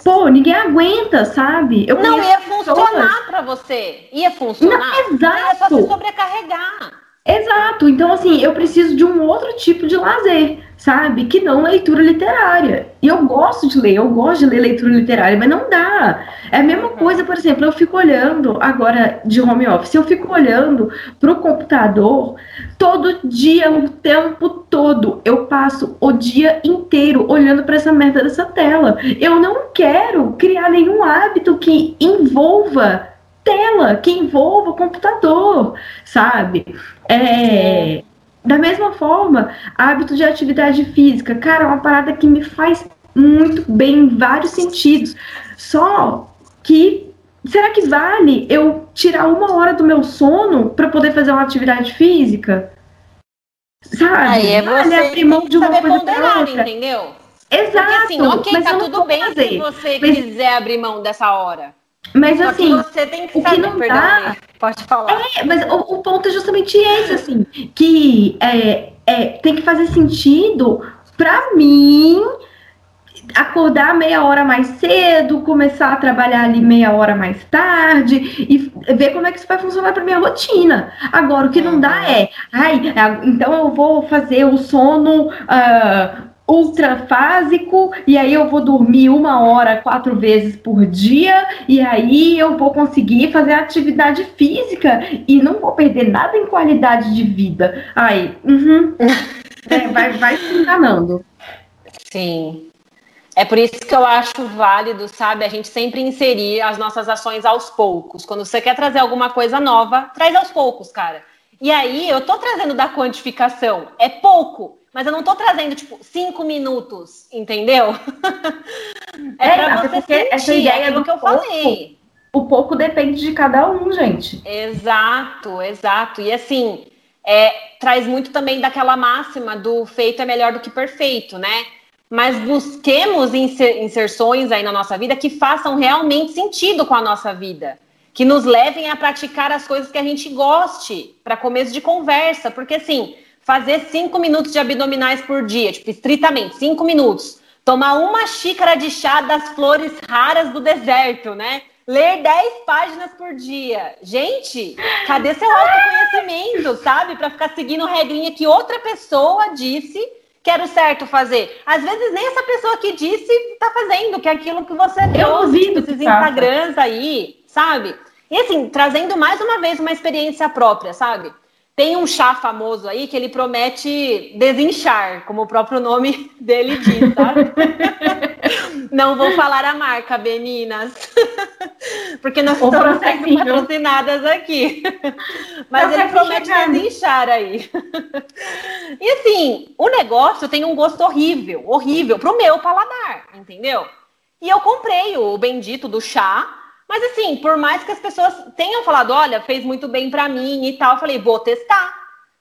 A: pô, ninguém aguenta, sabe?
B: Eu não ia funcionar para você. Ia funcionar. Não, exato. Ia só se sobrecarregar.
A: Exato. Então, assim, eu preciso de um outro tipo de lazer, sabe? Que não leitura literária. E eu gosto de ler, eu gosto de ler leitura literária, mas não dá. É a mesma uhum. coisa, por exemplo, eu fico olhando agora de home office, eu fico olhando pro computador todo dia, o tempo todo. Eu passo o dia inteiro olhando para essa merda dessa tela. Eu não quero criar nenhum hábito que envolva tela, que envolva o computador, sabe? É, da mesma forma, hábito de atividade física, cara, é uma parada que me faz muito bem em vários sentidos. Só que será que vale eu tirar uma hora do meu sono para poder fazer uma atividade física?
B: Sabe? Aí é você vale abrir mão de uma coisa ponderar, entendeu?
A: Exato. Porque
B: assim, ok, tá tudo bem fazer. se você mas... quiser abrir mão dessa hora.
A: Mas Só assim,
B: você tem que saber, o que não perdão, dá, pode falar.
A: É, mas o, o, ponto é justamente esse, assim, que é, é, tem que fazer sentido para mim acordar meia hora mais cedo, começar a trabalhar ali meia hora mais tarde e ver como é que isso vai funcionar para minha rotina. Agora, o que não dá uhum. é, ai, então eu vou fazer o sono uh, ultrafásico e aí eu vou dormir uma hora quatro vezes por dia e aí eu vou conseguir fazer atividade física e não vou perder nada em qualidade de vida. Aí, uhum, é, vai, vai se enganando.
B: Sim. É por isso que eu acho válido, sabe, a gente sempre inserir as nossas ações aos poucos. Quando você quer trazer alguma coisa nova, traz aos poucos, cara. E aí, eu tô trazendo da quantificação. É pouco, mas eu não tô trazendo, tipo, cinco minutos, entendeu? *laughs*
A: é, é pra você sentir, essa ideia é do que eu falei. O pouco depende de cada um, gente.
B: Exato, exato. E assim, é, traz muito também daquela máxima do feito é melhor do que perfeito, né? Mas busquemos inserções aí na nossa vida que façam realmente sentido com a nossa vida que nos levem a praticar as coisas que a gente goste para começo de conversa, porque assim, fazer cinco minutos de abdominais por dia, tipo, estritamente, cinco minutos. Tomar uma xícara de chá das flores raras do deserto, né? Ler dez páginas por dia. Gente, cadê seu autoconhecimento, sabe? Para ficar seguindo regrinha que outra pessoa disse que era o certo fazer. Às vezes nem essa pessoa que disse está fazendo, que é aquilo que você
A: Eu ouvi
B: esses Instagrams aí, sabe? E assim, trazendo mais uma vez uma experiência própria, sabe? Tem um chá famoso aí que ele promete desinchar, como o próprio nome *laughs* dele diz, tá? *laughs* Não vou falar a marca, meninas. *laughs* Porque nós estamos sendo patrocinadas aqui. Mas ele promete desinchar aí. E assim, o negócio tem um gosto horrível, horrível pro meu paladar, entendeu? E eu comprei o bendito do chá mas assim, por mais que as pessoas tenham falado, olha, fez muito bem para mim e tal, eu falei, vou testar.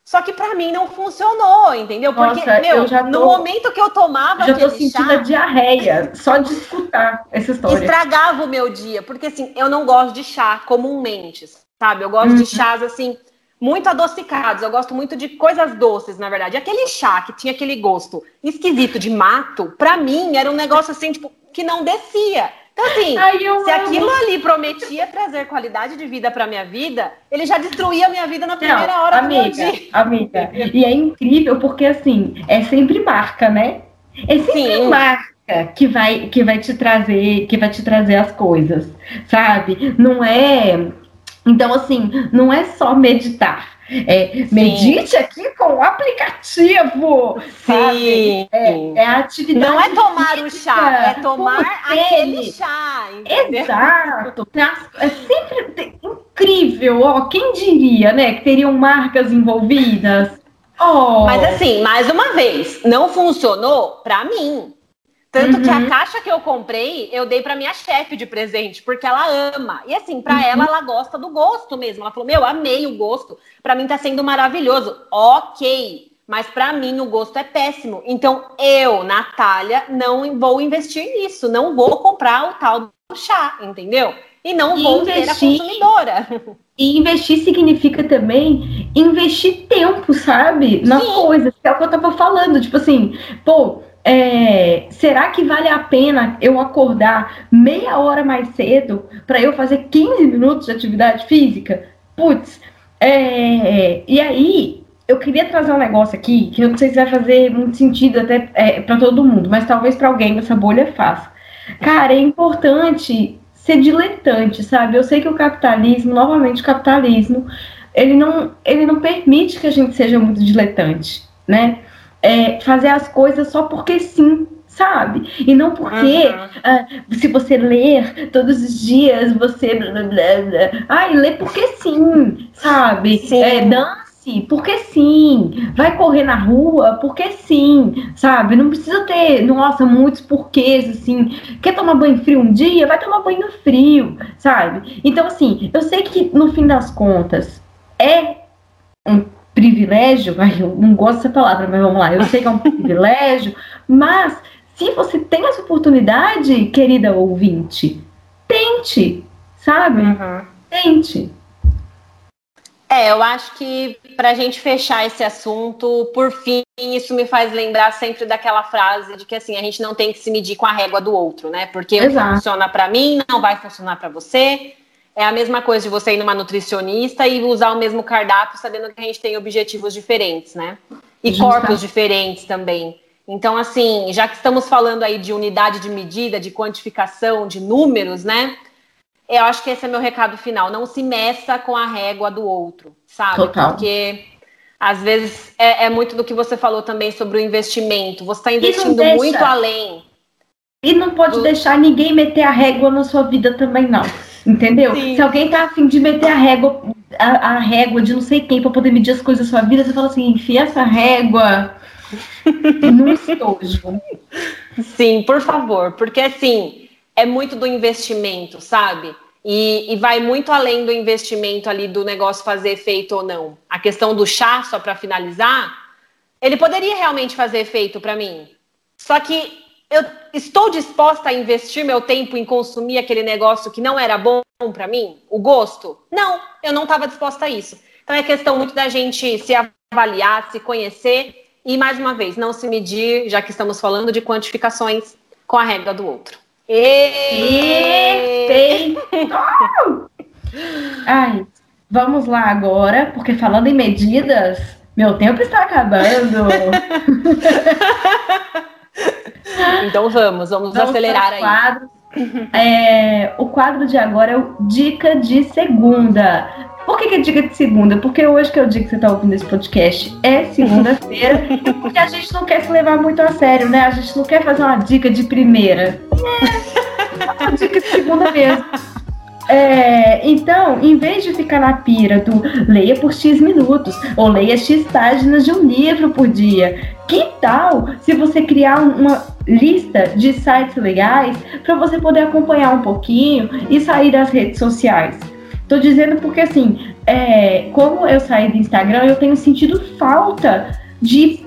B: Só que para mim não funcionou, entendeu? Porque, Nossa, meu, tô, no momento que eu tomava
A: já tô sentindo chá, a diarreia só de escutar essa história.
B: Estragava o meu dia, porque assim, eu não gosto de chá comumente, sabe? Eu gosto uhum. de chás assim muito adocicados. Eu gosto muito de coisas doces, na verdade. Aquele chá que tinha aquele gosto esquisito de mato, para mim era um negócio assim, tipo, que não descia. Então, assim, *laughs* Ai, se aquilo ali prometia trazer qualidade de vida para minha vida, ele já destruía a minha vida na primeira Não, hora
A: amiga, do meu dia. Amiga, e é incrível porque, assim, é sempre marca, né? É sempre Sim. marca que vai, que vai te trazer, que vai te trazer as coisas, sabe? Não é. Então, assim, não é só meditar. É, medite aqui com o aplicativo.
B: Sim.
A: É, é, a atividade.
B: Não é tomar o chá, é tomar aquele chá.
A: Entendeu? Exato. É sempre incrível. Ó, quem diria, né, que teriam marcas envolvidas?
B: Oh. Mas assim, mais uma vez, não funcionou para mim. Tanto uhum. que a uhum. caixa que eu comprei, eu dei para minha chefe de presente, porque ela ama. E assim, para uhum. ela, ela gosta do gosto mesmo. Ela falou: Meu, amei o gosto. Para mim tá sendo maravilhoso. Ok. Mas para mim o gosto é péssimo. Então eu, Natália, não vou investir nisso. Não vou comprar o tal do chá, entendeu? E não e vou investir, ser a consumidora.
A: E investir significa também investir tempo, sabe? Nas Sim. coisas, que é o que eu tava falando. Tipo assim, pô é, será que vale a pena eu acordar meia hora mais cedo para eu fazer 15 minutos de atividade física? Putz, é, e aí eu queria trazer um negócio aqui que eu não sei se vai fazer muito sentido até é, para todo mundo, mas talvez para alguém dessa bolha faça. Cara, é importante ser diletante, sabe? Eu sei que o capitalismo, novamente o capitalismo, ele não, ele não permite que a gente seja muito diletante, né? É, fazer as coisas só porque sim, sabe? E não porque uhum. uh, se você ler todos os dias, você. Blá, blá, blá. Ai, lê porque sim, sabe? Sim. É, dance porque sim, vai correr na rua porque sim, sabe? Não precisa ter, nossa, muitos porquês, assim. Quer tomar banho frio um dia? Vai tomar banho frio, sabe? Então, assim, eu sei que no fim das contas é um privilégio, eu não gosto dessa palavra, mas vamos lá, eu sei que é um *laughs* privilégio, mas se você tem essa oportunidade, querida ouvinte, tente, sabe? Uhum. Tente.
B: É, eu acho que para a gente fechar esse assunto, por fim, isso me faz lembrar sempre daquela frase de que assim a gente não tem que se medir com a régua do outro, né? Porque Exato. funciona para mim, não vai funcionar para você. É a mesma coisa de você ir numa nutricionista e usar o mesmo cardápio, sabendo que a gente tem objetivos diferentes, né? E Justa. corpos diferentes também. Então, assim, já que estamos falando aí de unidade de medida, de quantificação, de números, né? Eu acho que esse é meu recado final. Não se meça com a régua do outro, sabe? Total. Porque Às vezes é, é, muito do que você falou também sobre o investimento. Você está investindo muito além.
A: E não pode do... deixar ninguém meter a régua na sua vida também, não. Entendeu? Sim. Se alguém tá afim de meter a régua, a, a régua de não sei quem para poder medir as coisas da sua vida, você fala assim, enfia essa régua *laughs* no estojo.
B: Sim, por favor, porque assim, é muito do investimento, sabe? E, e, vai muito além do investimento ali do negócio fazer efeito ou não. A questão do chá, só para finalizar, ele poderia realmente fazer efeito para mim. Só que eu estou disposta a investir meu tempo em consumir aquele negócio que não era bom para mim? O gosto? Não, eu não estava disposta a isso. Então é questão muito da gente se avaliar, se conhecer e, mais uma vez, não se medir, já que estamos falando de quantificações com a regra do outro.
A: Perfeito! *laughs* Ai, vamos lá agora, porque falando em medidas, meu tempo está acabando. *laughs* *laughs*
B: então vamos, vamos, vamos acelerar aí.
A: É, o quadro de agora é o Dica de Segunda. Por que, que é dica de segunda? Porque hoje que é o dia que você está ouvindo esse podcast é segunda-feira, *laughs* porque a gente não quer se levar muito a sério, né? A gente não quer fazer uma dica de primeira. É, uma dica de segunda mesmo. É, então, em vez de ficar na pira do leia por X minutos ou leia X páginas de um livro por dia, que tal se você criar uma lista de sites legais para você poder acompanhar um pouquinho e sair das redes sociais? Tô dizendo porque, assim, é, como eu saí do Instagram, eu tenho sentido falta de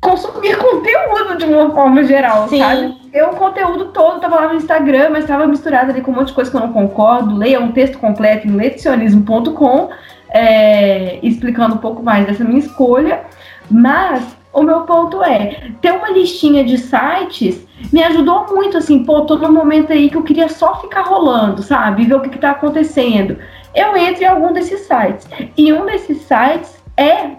A: consumir *laughs* conteúdo de uma forma geral, Sim. sabe? Eu, o conteúdo todo tava lá no Instagram, mas estava misturado ali com um monte de coisa que eu não concordo. Leia um texto completo em lecionismo.com, é, explicando um pouco mais dessa minha escolha. Mas o meu ponto é, ter uma listinha de sites me ajudou muito, assim, pô, num momento aí que eu queria só ficar rolando, sabe? Ver o que, que tá acontecendo. Eu entro em algum desses sites. E um desses sites é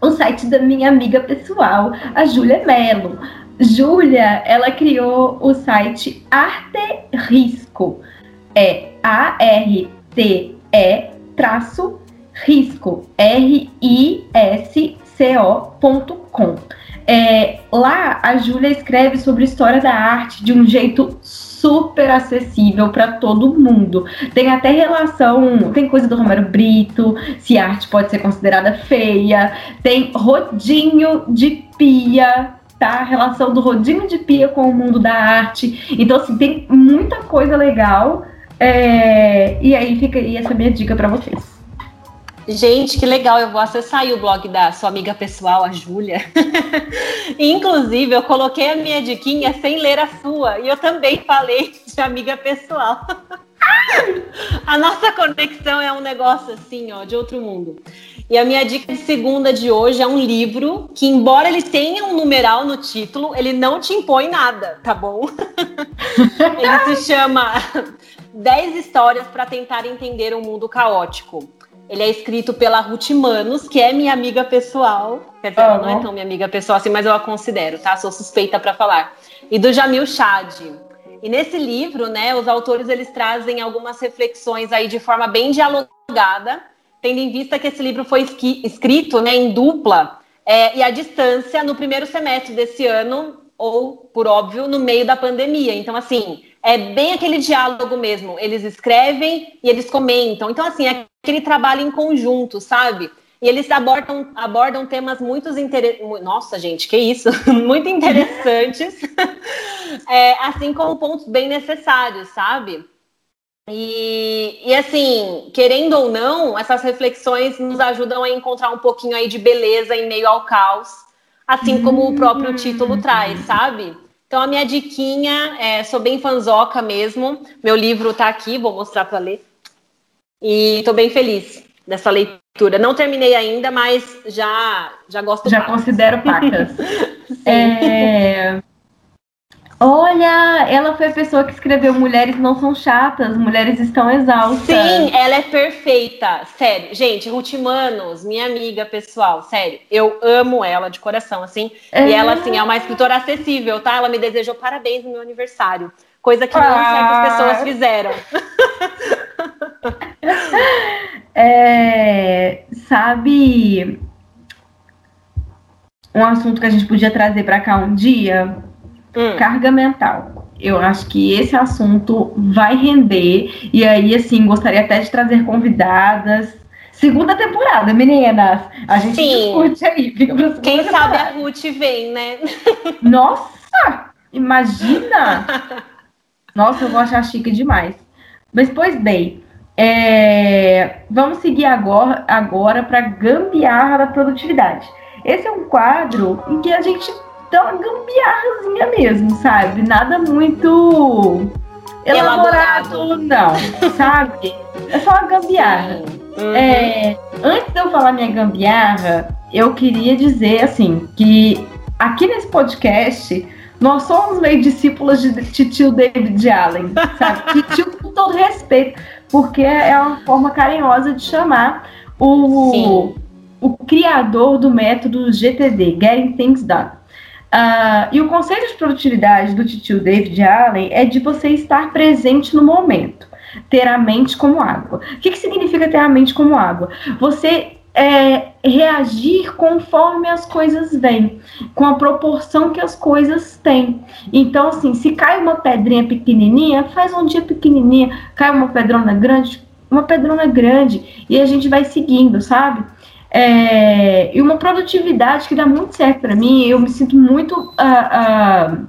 A: o site da minha amiga pessoal, a Júlia Mello. Júlia, ela criou o site Arte Risco. É A-R-T-E traço risco. R-I-S-C-O.com. É, lá a Júlia escreve sobre história da arte de um jeito super acessível para todo mundo. Tem até relação, tem coisa do Romero Brito, se a arte pode ser considerada feia, tem rodinho de pia, tá? A relação do rodinho de pia com o mundo da arte. Então, assim, tem muita coisa legal. É... E aí fica aí essa minha dica para vocês.
B: Gente, que legal! Eu vou acessar o blog da sua amiga pessoal, a Júlia. *laughs* Inclusive, eu coloquei a minha diquinha sem ler a sua. E eu também falei de amiga pessoal. *laughs* a nossa conexão é um negócio assim, ó, de outro mundo. E a minha dica de segunda de hoje é um livro que, embora ele tenha um numeral no título, ele não te impõe nada, tá bom? *laughs* ele se chama 10 histórias para tentar entender um mundo caótico. Ele é escrito pela Ruth Manos, que é minha amiga pessoal. Quer dizer, ela não é tão minha amiga pessoal assim, mas eu a considero, tá? Sou suspeita para falar. E do Jamil Chad. E nesse livro, né, os autores eles trazem algumas reflexões aí de forma bem dialogada, tendo em vista que esse livro foi escrito, né, em dupla é, e à distância no primeiro semestre desse ano, ou, por óbvio, no meio da pandemia. Então, assim, é bem aquele diálogo mesmo. Eles escrevem e eles comentam. Então, assim, é aquele trabalho em conjunto, sabe? E eles abordam, abordam temas muito interessantes. Nossa, gente, que isso! *laughs* muito interessantes. *laughs* é, assim como pontos bem necessários, sabe? E, e assim, querendo ou não, essas reflexões nos ajudam a encontrar um pouquinho aí de beleza em meio ao caos, assim como o próprio título traz, sabe? Então, a minha diquinha, é, sou bem fanzoca mesmo. Meu livro está aqui, vou mostrar para ler. E estou bem feliz dessa leitura. Não terminei ainda, mas já, já gosto
A: Já pacas. considero pacas. *laughs* é... Olha, ela foi a pessoa que escreveu Mulheres Não São Chatas, Mulheres Estão Exaustas.
B: Sim, ela é perfeita. Sério. Gente, Ruth Manos, minha amiga pessoal, sério. Eu amo ela de coração, assim. É. E ela, assim, é uma escritora acessível, tá? Ela me desejou parabéns no meu aniversário. Coisa que ah. não certas pessoas fizeram. *laughs*
A: é, sabe um assunto que a gente podia trazer para cá um dia? Hum. Carga mental. Eu acho que esse assunto vai render. E aí, assim, gostaria até de trazer convidadas. Segunda temporada, meninas. A gente Sim. discute aí.
B: Quem temporada. sabe a Ruth vem, né? *laughs*
A: Nossa! Imagina! Nossa, eu vou achar chique demais. Mas, pois bem, é... vamos seguir agora, agora para gambiarra da produtividade. Esse é um quadro em que a gente uma gambiarrazinha mesmo, sabe? Nada muito elaborado, elaborado. não, sabe? É só uma gambiarra. Uhum. É, antes de eu falar minha gambiarra, eu queria dizer assim que aqui nesse podcast nós somos meio discípulas de tio David Allen, sabe? *laughs* tio com todo respeito, porque é uma forma carinhosa de chamar o, o criador do método GTD, Getting Things Done. Uh, e o conceito de produtividade do tio David Allen é de você estar presente no momento, ter a mente como água. O que, que significa ter a mente como água? Você é, reagir conforme as coisas vêm, com a proporção que as coisas têm. Então, assim, se cai uma pedrinha pequenininha, faz um dia pequenininha, cai uma pedrona grande, uma pedrona grande, e a gente vai seguindo, sabe? É, e uma produtividade que dá muito certo para mim, eu me sinto muito. Uh, uh,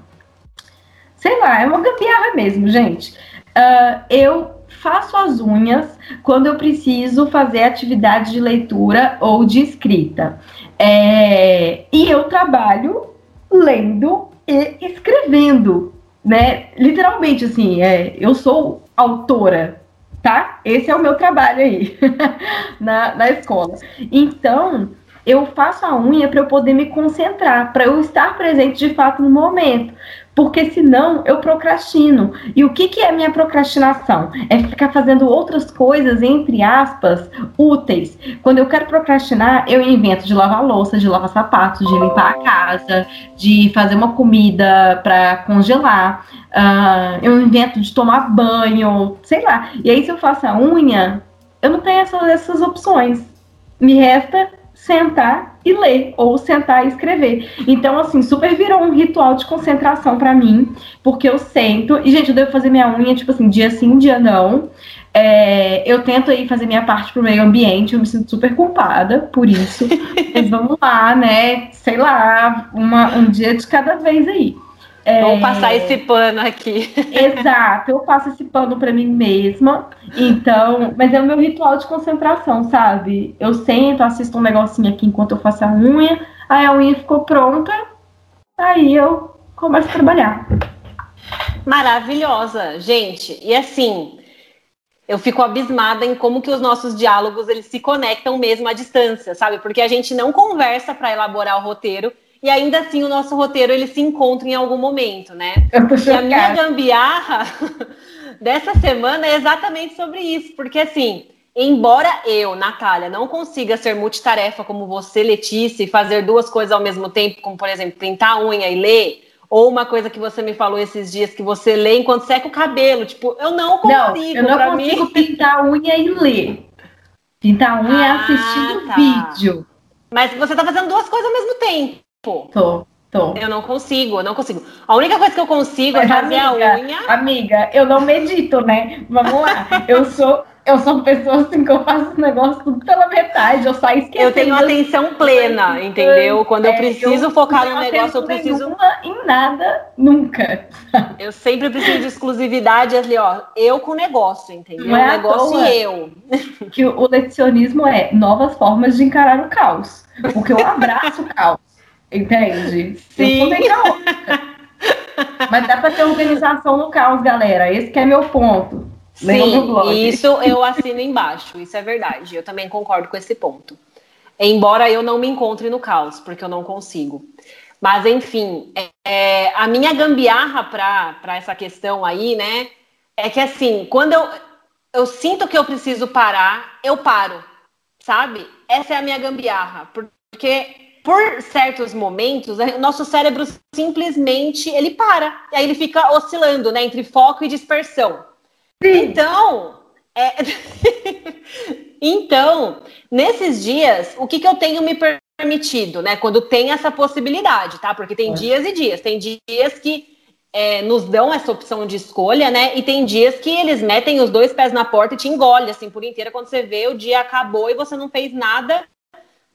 A: sei lá, é uma gambiarra mesmo, gente. Uh, eu faço as unhas quando eu preciso fazer atividade de leitura ou de escrita. É, e eu trabalho lendo e escrevendo, né? Literalmente, assim, é, eu sou autora, tá? Esse é o meu trabalho aí *laughs* na, na escola. Então, eu faço a unha para eu poder me concentrar, para eu estar presente de fato no momento. Porque senão eu procrastino. E o que, que é minha procrastinação? É ficar fazendo outras coisas, entre aspas, úteis. Quando eu quero procrastinar, eu invento de lavar louça, de lavar sapatos, de limpar a casa, de fazer uma comida para congelar. Uh, eu invento de tomar banho, sei lá. E aí, se eu faço a unha, eu não tenho essas, essas opções. Me resta sentar e ler, ou sentar e escrever. Então, assim, super virou um ritual de concentração para mim, porque eu sento, e, gente, eu devo fazer minha unha, tipo assim, dia sim, dia não. É, eu tento aí fazer minha parte pro meio ambiente, eu me sinto super culpada por isso. *laughs* Mas vamos lá, né? Sei lá, uma, um dia de cada vez aí.
B: É... Vou passar esse pano aqui. *laughs*
A: Exato, eu passo esse pano para mim mesma. Então, mas é o meu ritual de concentração, sabe? Eu sento, assisto um negocinho aqui enquanto eu faço a unha, aí a unha ficou pronta, aí eu começo a trabalhar.
B: Maravilhosa, gente. E assim, eu fico abismada em como que os nossos diálogos eles se conectam mesmo à distância, sabe? Porque a gente não conversa para elaborar o roteiro e ainda assim o nosso roteiro ele se encontra em algum momento, né? E a minha gambiarra *laughs* dessa semana é exatamente sobre isso, porque assim, embora eu, Natália, não consiga ser multitarefa como você, Letícia, e fazer duas coisas ao mesmo tempo, como por exemplo, pintar a unha e ler, ou uma coisa que você me falou esses dias que você lê enquanto seca o cabelo, tipo, eu não consigo. Não,
A: eu não consigo mim... pintar a unha e ler. Pintar a unha ah, assistindo tá. vídeo.
B: Mas você tá fazendo duas coisas ao mesmo tempo.
A: Tô. Tô.
B: Eu não consigo, eu não consigo. A única coisa que eu consigo é Mas, é fazer amiga, a unha.
A: Amiga, eu não medito, né? Vamos lá. Eu sou eu sou uma pessoa assim que eu faço o negócio tudo pela metade, eu saio esquecendo.
B: Eu tenho atenção plena, entendeu? Quando eu é, preciso eu focar no negócio, eu preciso.
A: Em nada, nunca.
B: Eu sempre preciso de exclusividade ali, ó. Eu com o negócio, entendeu? Não é o negócio e eu.
A: Que o lecionismo é novas formas de encarar o caos. Porque eu abraço o caos. Entende?
B: Sim. Eu *laughs*
A: Mas dá para ter organização no caos, galera. Esse é meu ponto.
B: Sim, isso eu assino embaixo. Isso é verdade. Eu também concordo com esse ponto. Embora eu não me encontre no caos, porque eu não consigo. Mas, enfim, é, a minha gambiarra para essa questão aí, né, é que assim, quando eu, eu sinto que eu preciso parar, eu paro, sabe? Essa é a minha gambiarra. Porque por certos momentos, o nosso cérebro simplesmente ele para. E aí ele fica oscilando, né, entre foco e dispersão. Sim. Então, é... *laughs* então, nesses dias, o que, que eu tenho me permitido, né? Quando tem essa possibilidade, tá? Porque tem é. dias e dias. Tem dias que é, nos dão essa opção de escolha, né? E tem dias que eles metem os dois pés na porta e te engolem, assim, por inteira, quando você vê o dia acabou e você não fez nada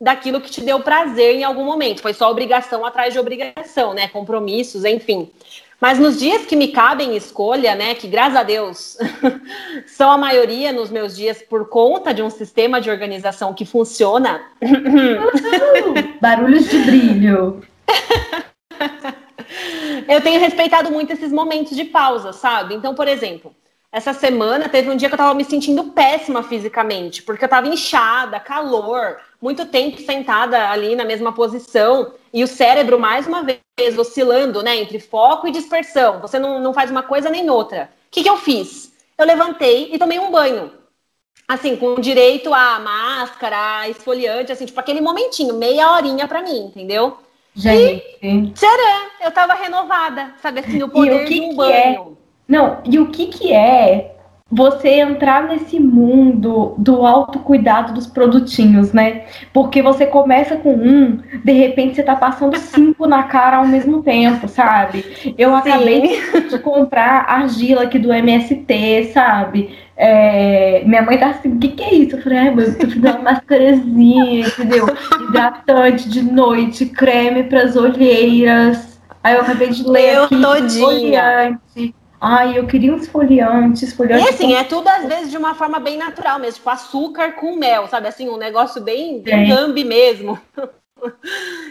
B: daquilo que te deu prazer em algum momento. Foi só obrigação atrás de obrigação, né? Compromissos, enfim. Mas nos dias que me cabem escolha, né, que graças a Deus *laughs* são a maioria nos meus dias por conta de um sistema de organização que funciona. *laughs*
A: Barulhos de brilho. *laughs*
B: Eu tenho respeitado muito esses momentos de pausa, sabe? Então, por exemplo, essa semana teve um dia que eu tava me sentindo péssima fisicamente, porque eu tava inchada, calor, muito tempo sentada ali na mesma posição e o cérebro, mais uma vez, oscilando, né, entre foco e dispersão. Você não, não faz uma coisa nem outra. O que, que eu fiz? Eu levantei e tomei um banho. Assim, com direito a máscara, a esfoliante, assim, tipo aquele momentinho, meia horinha para mim, entendeu?
A: Gente.
B: E, tcharam, eu tava renovada, sabe assim, o poder
A: e o que
B: de um
A: que
B: banho.
A: É? Não, e o que que é você entrar nesse mundo do autocuidado dos produtinhos, né? Porque você começa com um, de repente você tá passando *laughs* cinco na cara ao mesmo tempo, sabe? Eu Sim. acabei de comprar argila aqui do MST, sabe? É, minha mãe tá assim, o que, que é isso? Eu falei, ai, mãe, eu tô fazendo uma mascarazinha, entendeu? Hidratante de noite, creme pras olheiras. Aí eu acabei de ler
B: eu
A: aqui,
B: todinha.
A: Ai, eu queria um esfoliante, esfoliante.
B: E assim, é tudo às vezes de uma forma bem natural mesmo, tipo açúcar com mel, sabe? Assim, um negócio bem, bem gambi mesmo.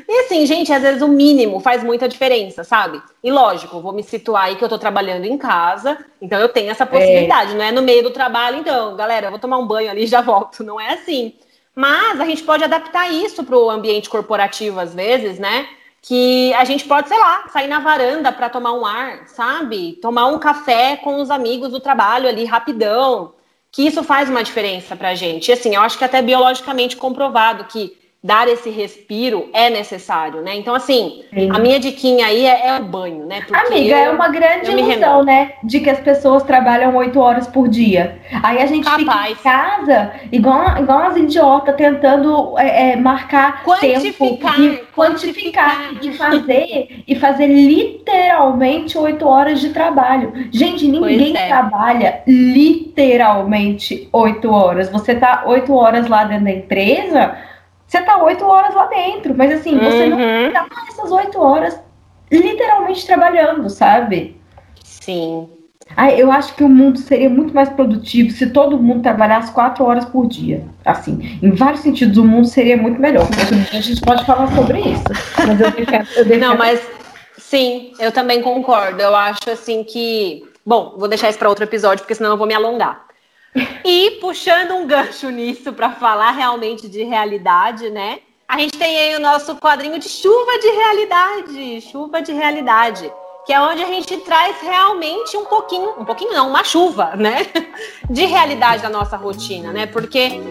B: E assim, gente, às vezes o mínimo faz muita diferença, sabe? E lógico, vou me situar aí que eu tô trabalhando em casa, então eu tenho essa possibilidade, é. não é no meio do trabalho, então, galera, eu vou tomar um banho ali e já volto. Não é assim. Mas a gente pode adaptar isso para o ambiente corporativo, às vezes, né? Que a gente pode, sei lá, sair na varanda para tomar um ar, sabe? Tomar um café com os amigos do trabalho ali rapidão, que isso faz uma diferença para a gente. E assim, eu acho que até biologicamente comprovado que dar esse respiro é necessário, né? Então, assim, Sim. a minha diquinha aí é, é o banho, né?
A: Porque Amiga, é eu, é uma grande ilusão, né? De que as pessoas trabalham oito horas por dia. Aí a gente Capaz. fica em casa, igual, igual as idiotas, tentando é, é, marcar
B: quantificar,
A: tempo e quantificar, e fazer, e fazer literalmente oito horas de trabalho. Gente, ninguém é. trabalha literalmente oito horas. Você tá oito horas lá dentro da empresa você tá oito horas lá dentro, mas assim, uhum. você não uhum. tá essas oito horas literalmente trabalhando, sabe?
B: Sim.
A: Ah, eu acho que o mundo seria muito mais produtivo se todo mundo trabalhasse quatro horas por dia. Assim, em vários sentidos, o mundo seria muito melhor. A gente pode falar sobre isso. Mas eu defendo, eu defendo.
B: Não, mas sim, eu também concordo. Eu acho assim que. Bom, vou deixar isso para outro episódio, porque senão eu vou me alongar. E puxando um gancho nisso para falar realmente de realidade, né? A gente tem aí o nosso quadrinho de chuva de realidade, chuva de realidade, que é onde a gente traz realmente um pouquinho, um pouquinho não, uma chuva, né? *laughs* De realidade da nossa rotina, né? Porque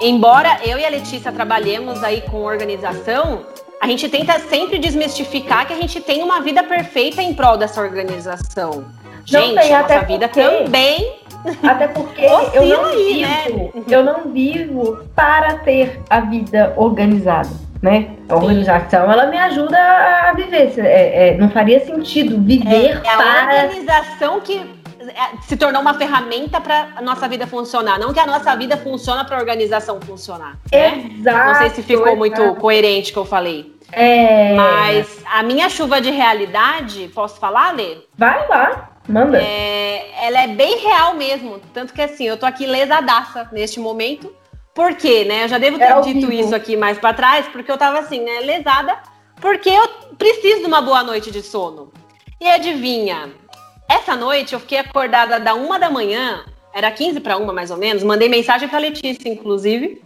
B: embora eu e a Letícia trabalhemos aí com organização, a gente tenta sempre desmistificar que a gente tem uma vida perfeita em prol dessa organização. Gente,
A: tem,
B: nossa vida também
A: até porque eu não aí, vivo, né? eu não vivo para ter a vida organizada, né? A organização ela me ajuda a viver. É, é, não faria sentido viver é,
B: é
A: para
B: a organização que é, se tornou uma ferramenta para a nossa vida funcionar, não que a nossa vida funciona para a organização funcionar.
A: Né? Exato.
B: Não sei se ficou exato. muito coerente o que eu falei.
A: É...
B: Mas a minha chuva de realidade, posso falar, Lê?
A: Vai lá. Manda.
B: É, ela é bem real mesmo. Tanto que assim, eu tô aqui lesadaça neste momento. Por quê, né? Eu já devo ter é dito isso aqui mais para trás, porque eu tava assim, né, lesada, porque eu preciso de uma boa noite de sono. E adivinha? Essa noite eu fiquei acordada da uma da manhã, era 15 para uma mais ou menos, mandei mensagem pra Letícia, inclusive.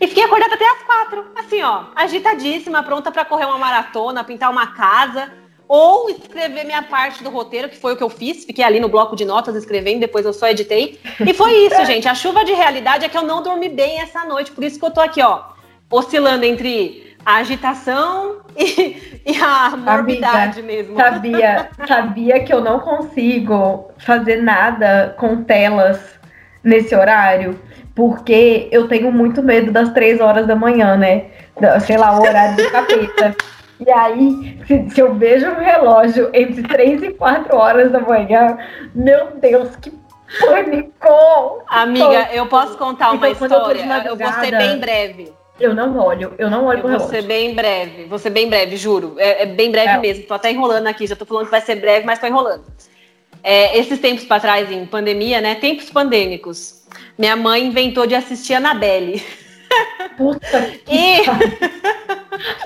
B: E fiquei acordada até as quatro, assim, ó, agitadíssima, pronta para correr uma maratona, pintar uma casa, ou escrever minha parte do roteiro, que foi o que eu fiz. Fiquei ali no bloco de notas escrevendo, depois eu só editei. E foi isso, gente. A chuva de realidade é que eu não dormi bem essa noite. Por isso que eu tô aqui, ó, oscilando entre a agitação e, e a morbidade
A: Amiga,
B: mesmo.
A: Sabia, sabia que eu não consigo fazer nada com telas nesse horário? porque eu tenho muito medo das três horas da manhã, né? Sei lá, o horário do capeta. *laughs* E aí, se, se, eu vejo um relógio entre três e quatro horas da manhã, meu Deus, que pânico!
B: Amiga, eu posso contar uma então, história? Eu, eu vou ser bem breve.
A: Eu não olho, eu não olho eu pro relógio.
B: Vou ser bem breve, vou ser bem breve, juro. É, é bem breve é. mesmo. Tô até enrolando aqui, já tô falando que vai ser breve, mas tô enrolando. É, esses tempos para trás, em pandemia, né? Tempos pandêmicos. Minha mãe inventou de assistir a Anabelle. *laughs*
A: Puta que
B: e...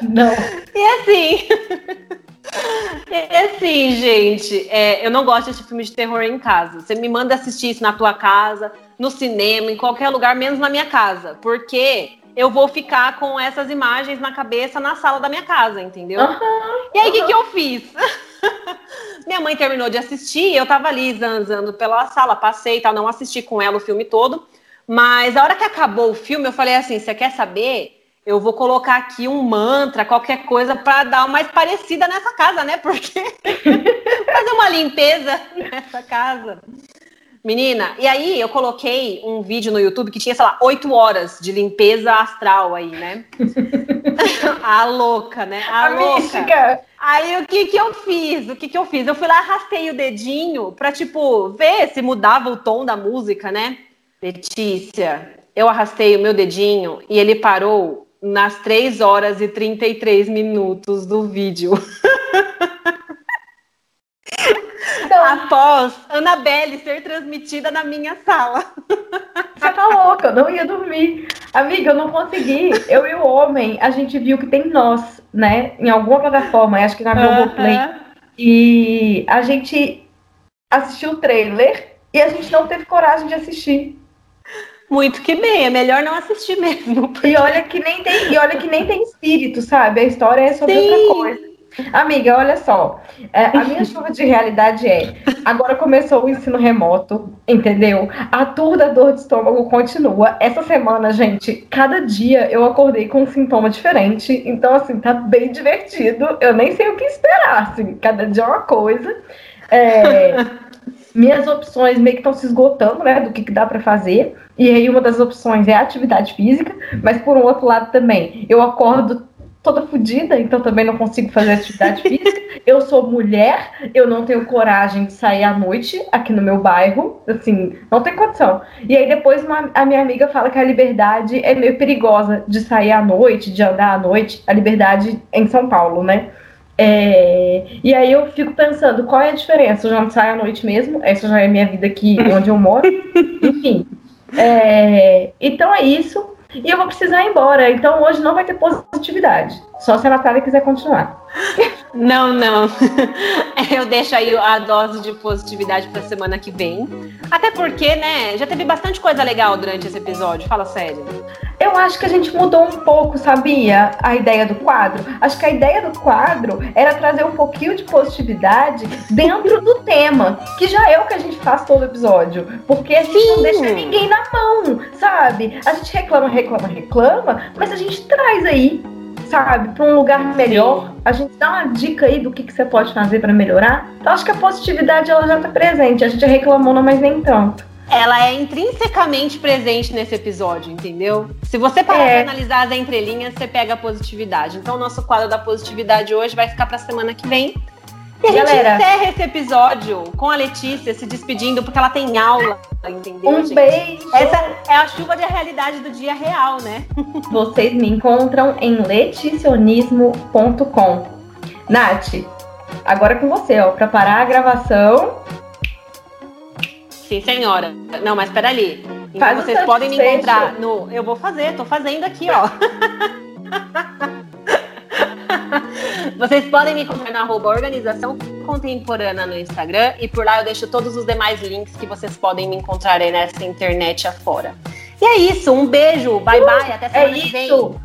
A: Não.
B: E assim. E assim, gente, é, eu não gosto de assistir filme de terror em casa. Você me manda assistir isso na tua casa, no cinema, em qualquer lugar, menos na minha casa. Porque eu vou ficar com essas imagens na cabeça na sala da minha casa, entendeu?
A: Uhum,
B: e aí, o uhum. que, que eu fiz? *laughs* minha mãe terminou de assistir, eu tava ali zanzando pela sala, passei e tal, não assisti com ela o filme todo. Mas a hora que acabou o filme, eu falei assim: você quer saber? Eu vou colocar aqui um mantra, qualquer coisa, para dar uma mais parecida nessa casa, né? Porque *laughs* fazer uma limpeza nessa casa. Menina, e aí eu coloquei um vídeo no YouTube que tinha, sei lá, oito horas de limpeza astral aí, né? *laughs* a louca, né? A, a louca. Mística. Aí o que que eu fiz? O que que eu fiz? Eu fui lá, arrastei o dedinho pra, tipo, ver se mudava o tom da música, né? Letícia, eu arrastei o meu dedinho e ele parou nas 3 horas e 33 minutos do vídeo. Então, Após Annabelle ser transmitida na minha sala.
A: Você tá louca, eu não ia dormir. Amiga, eu não consegui. Eu e o homem, a gente viu que tem nós, né? Em alguma plataforma, acho que na Globoplay. -huh. E a gente assistiu o trailer e a gente não teve coragem de assistir.
B: Muito que bem, é melhor não assistir *laughs* mesmo.
A: Porque... E olha que nem tem, e olha que nem tem espírito, sabe? A história é sobre Sim. outra coisa. Amiga, olha só. É, a minha chuva de realidade é: agora começou o ensino remoto, entendeu? A tour da dor de estômago continua. Essa semana, gente, cada dia eu acordei com um sintoma diferente. Então, assim, tá bem divertido. Eu nem sei o que esperar, assim. Cada dia é uma coisa. É, *laughs* minhas opções meio que estão se esgotando, né? Do que, que dá para fazer. E aí, uma das opções é a atividade física, mas por um outro lado também, eu acordo toda fodida, então também não consigo fazer atividade *laughs* física. Eu sou mulher, eu não tenho coragem de sair à noite aqui no meu bairro, assim, não tem condição. E aí depois uma, a minha amiga fala que a liberdade é meio perigosa de sair à noite, de andar à noite, a liberdade em São Paulo, né? É, e aí eu fico pensando, qual é a diferença? Eu já não saio à noite mesmo, essa já é minha vida aqui *laughs* onde eu moro. Enfim. É, então é isso e eu vou precisar ir embora. Então hoje não vai ter positividade. Só se a Natália quiser continuar.
B: Não, não. *laughs* Eu deixo aí a dose de positividade para semana que vem. Até porque, né, já teve bastante coisa legal durante esse episódio. Fala sério.
A: Eu acho que a gente mudou um pouco, sabia? A ideia do quadro. Acho que a ideia do quadro era trazer um pouquinho de positividade dentro do tema, que já é o que a gente faz todo episódio. Porque a gente Sim. não deixa ninguém na mão, sabe? A gente reclama, reclama, reclama, mas a gente traz aí sabe, para um lugar melhor. A gente dá uma dica aí do que, que você pode fazer para melhorar. Então acho que a positividade ela já está presente. A gente reclamou, mas nem tanto.
B: Ela é intrinsecamente presente nesse episódio, entendeu? Se você parar é. para analisar as entrelinhas, você pega a positividade. Então, o nosso quadro da positividade hoje vai ficar para semana que vem. E a Galera, gente encerra esse episódio com a Letícia se despedindo, porque ela tem aula, entendeu?
A: Um gente? beijo!
B: Essa é a chuva de realidade do dia real, né? *laughs*
A: Vocês me encontram em leticionismo.com. Nath, agora é com você, ó, para parar a gravação.
B: Sim, senhora. Não, mas peraí. Então Faz vocês podem me encontrar no. Eu vou fazer, tô fazendo aqui, ó. *laughs* Vocês podem me encontrar no arroba Organização Contemporânea no Instagram e por lá eu deixo todos os demais links que vocês podem me encontrar aí nessa internet afora. E é isso, um beijo, bye bye, até semana
A: é
B: que vem.
A: Isso.